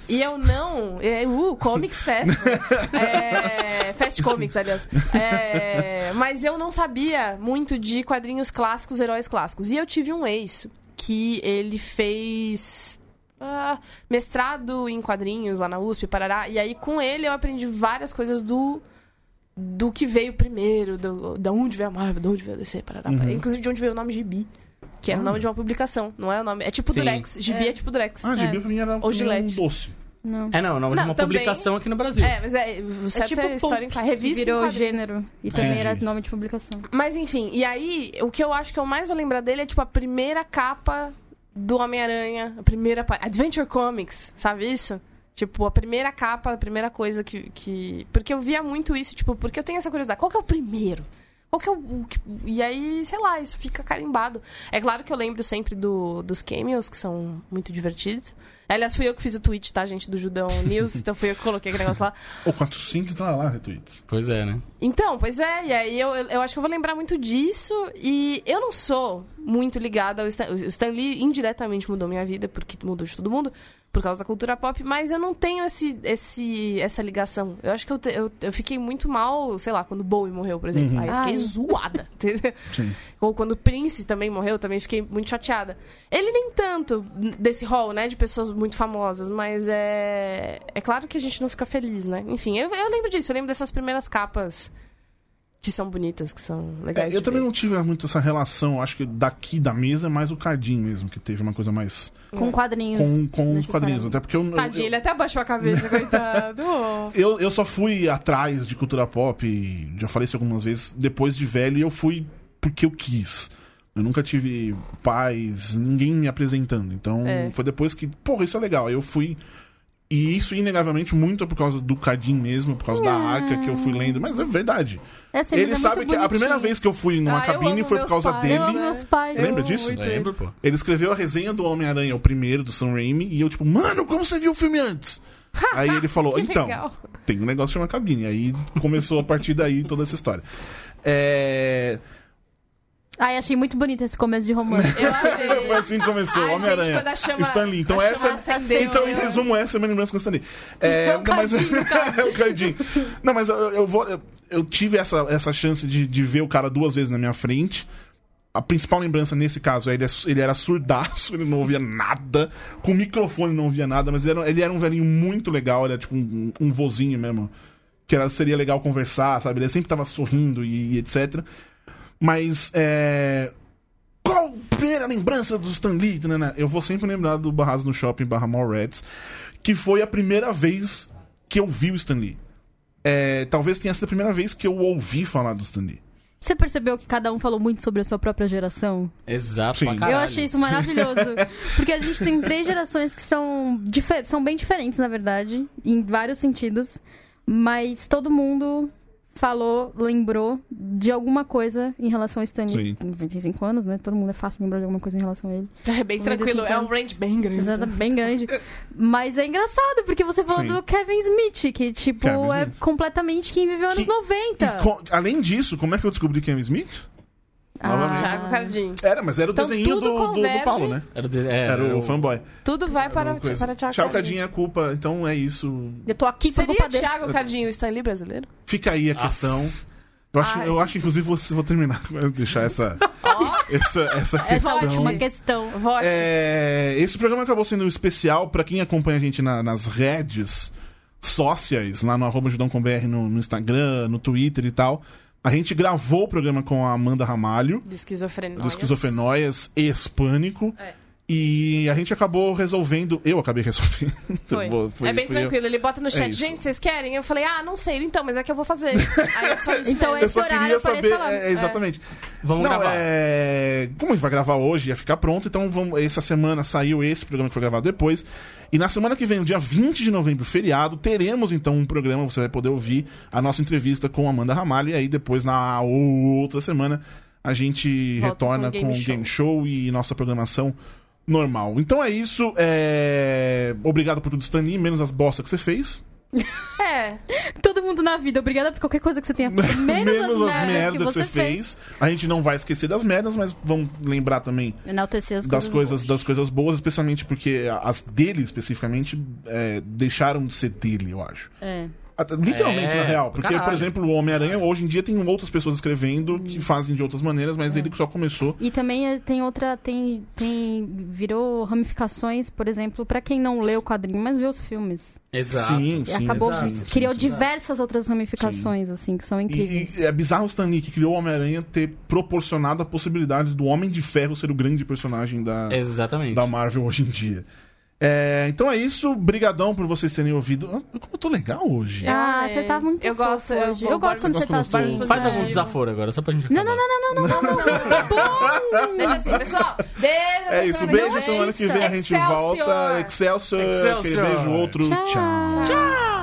e eu não. É, uh, Comics Fest. [laughs] é, Fast Comics, aliás. É, mas eu não sabia muito de quadrinhos clássicos, heróis clássicos. E eu tive um ex que ele fez. Ah, mestrado em quadrinhos lá na USP, Parará. E aí, com ele, eu aprendi várias coisas do do que veio primeiro, do, da onde veio a Marvel, de onde veio a DC, parará. Uhum. Inclusive de onde veio o nome Gibi. Que é o nome de uma publicação, não é o nome. É tipo Sim. Durex. Gibi é, tipo Durex. Ah, Gibi é. pra mim era Ou também um Gillette. doce. Não. É, não, o nome de Não, uma também- publicação aqui no Brasil. É, mas é, o certo é, tipo história em. Revista em Virou quadrinhos. gênero. E também Entendi. era nome de publicação. Mas enfim, e aí, o que eu acho que eu mais vou lembrar dele é tipo a primeira capa do Homem-Aranha, a primeira Adventure Comics, sabe isso? Tipo, a primeira capa, a primeira coisa que, que. Porque eu via muito isso, tipo, porque eu tenho essa curiosidade. Qual que é o primeiro? Qual que é o, o que- E aí, sei lá, isso fica carimbado. É claro que eu lembro sempre do, dos cameos, que são muito divertidos. Aliás, fui eu que fiz o tweet, tá, gente, do Judão News, então fui eu que coloquei aquele negócio lá. O 45 tá lá, retweets. Pois é, né? Então, pois é, e aí eu, eu acho que eu vou lembrar muito disso. E eu não sou muito ligada ao Stan, o Stan Lee, indiretamente mudou minha vida, porque mudou de todo mundo, por causa da cultura pop, mas eu não tenho esse, esse, essa ligação. Eu acho que eu, te- eu, eu fiquei muito mal, sei lá, quando Bowie morreu, por exemplo. Aí eu fiquei Ai. zoada, [laughs] entendeu? Sim. Ou quando Prince também morreu, eu também fiquei muito chateada. Ele nem tanto desse hall, né, de pessoas muito famosas, mas é. É claro que a gente não fica feliz, né? Enfim, eu, eu lembro disso, eu lembro dessas primeiras capas que são bonitas, que são legais. É, eu de também ver. não tive muito essa relação. Acho que daqui da mesa é mais o Cardim mesmo, que teve uma coisa mais Com quadrinhos. com, com os quadrinhos. Até porque eu, eu, Tadinho, ele até abaixou a cabeça, [laughs] coitado. Eu, eu só fui atrás de cultura pop, e já falei isso algumas vezes, depois de velho, e eu fui porque eu quis. Eu nunca tive pais, ninguém me apresentando. Então, É. foi depois que, porra, isso é legal. Aí eu fui. E isso, inegavelmente, muito é por causa do Cardim mesmo, por causa da arca que eu fui lendo. Mas é verdade. É, mas Ele é sabe que a primeira bonitinho. vez que eu fui numa Ah, cabine foi por causa pais. dele. Eu amo meus pais. Lembra disso? Lembro, pô. Ele escreveu a resenha do Homem-Aranha, o primeiro, do Sam Raimi, e eu, tipo, mano, como você viu o filme antes? [laughs] Aí ele falou, então, legal. tem um negócio chamado cabine. Aí começou a partir daí toda essa história. É... Ai, achei muito bonito esse começo de romance. [laughs] Eu amei. Foi assim que começou, Ai, Homem-Aranha. gente, quando a chama- Stan Lee. Então a essa. chama acendeu, então, em eu- resumo, essa é a minha lembrança com o Stan Lee. É, É o não, mas- Cardinho, [laughs] é o Cardinho. Não, mas eu, eu vou. Eu, eu tive essa, essa chance de, de ver o cara duas vezes na minha frente. A principal lembrança nesse caso é ele, é- ele era surdaço, [laughs] ele não ouvia nada. Com microfone não ouvia nada, mas ele era, ele era um velhinho muito legal, ele era tipo um, um vozinho mesmo. Que era, seria legal conversar, sabe? Ele sempre tava sorrindo e, e etc. Mas é. Qual a primeira lembrança do Stan Lee? Né? Eu vou sempre lembrar do Barras no Shopping barra Mall Reds, que foi a primeira vez que eu vi o Stan Lee. É, talvez tenha sido a primeira vez que eu ouvi falar do Stan Lee. Você percebeu que cada um falou muito sobre a sua própria geração? Exato, Sim. pra Eu achei isso maravilhoso. [laughs] Porque a gente tem três gerações que são, são bem diferentes, na verdade, em vários sentidos. Mas todo mundo falou, lembrou de alguma coisa em relação a Stanley. Sim. Com 25 anos, né? Todo mundo é fácil lembrar de alguma coisa em relação a ele. É bem tranquilo, é um range bem grande. Exato, bem grande. Mas é engraçado, porque você falou Sim. do Kevin Smith, que, tipo, Kevin é Smith. completamente quem viveu anos Que- 90. E co- além disso, como é que eu descobri Kevin Smith? Novamente. Thiago Cardinho. Era, mas era o Então, desenho do, do, do. Paulo, né? Era, o de- é, Era o fanboy. Tudo vai para, para Thiago Cardinho. Cadinho é culpa. Então é isso. Eu tô aqui Seria culpa dele. Thiago Cardinho o Stanley brasileiro? Fica aí a questão. Eu acho, Ai. eu acho inclusive, vou, vou terminar. Vou deixar essa, [laughs] essa, essa É questão. ótima questão. Vote. É, esse programa acabou sendo especial pra quem acompanha a gente na- nas redes sociais, lá no arroba judão.com.br, no, no Instagram, no Twitter e tal. A gente gravou o programa com a Amanda Ramalho, Do esquizofrenia. do Esquizofrenóias e Hispânico. É. E a gente acabou resolvendo. Eu acabei [laughs] resolvendo. Foi. Vou- fui- é bem fui eu. tranquilo. Ele bota no chat, isso. gente, vocês querem? Eu falei, ah, não sei, então, mas é que eu vou fazer. [laughs] Aí é só isso. Então mesmo. Eu só horário queria saber. lá. é, exatamente. Vamos Não, gravar. é... Como a gente vai gravar hoje, ia ficar pronto, então vamos... essa semana saiu esse programa que foi gravado depois. E na semana que vem, no dia 20 de novembro, feriado, teremos então um programa, você vai poder ouvir a nossa entrevista com Amanda Ramalho. E aí depois, na outra semana, a gente Volta retorna com o com o Game Game Show e nossa programação normal. Então é isso. é... Obrigado por tudo, Stanley, menos as bostas que você fez. [laughs] É. Todo mundo na vida, obrigada por qualquer coisa que você tenha feito. [laughs] Menos, as merdas que você fez. A gente não vai esquecer das merdas, mas vamos lembrar também Enaltecer as das coisas, boas. das coisas boas, especialmente porque as dele, especificamente, é, deixaram de ser dele, eu acho. É. Literalmente, É, na real. Porque, por caralho. exemplo, o Homem-Aranha, hoje em dia, tem outras pessoas escrevendo que fazem de outras maneiras, mas ele só começou. E também é, tem outra, tem, tem, virou ramificações, por exemplo, pra quem não lê o quadrinho, mas vê os filmes. Exato. Sim, E sim. acabou, exato, criou sim, sim. diversas outras ramificações, assim, que são incríveis. E, e é bizarro o Stan Lee, que criou o Homem-Aranha, ter proporcionado a possibilidade do Homem de Ferro ser o grande personagem da, Exatamente. da Marvel hoje em dia. É, então é isso, brigadão por vocês terem ouvido. Ah, como eu tô legal hoje. Ah, ah é. você tá muito Eu gosto, eu, hoje. eu gosto quando você tá assim. Faz algum desaforo agora, só pra gente acabar. Não, não, não, não, não, não, não. [laughs] não. deixa assim, pessoal. Beijo, É isso, beijo, semana que vem a gente volta. Excelsior. Excelsior. Beijo, outro. Tchau. Tchau.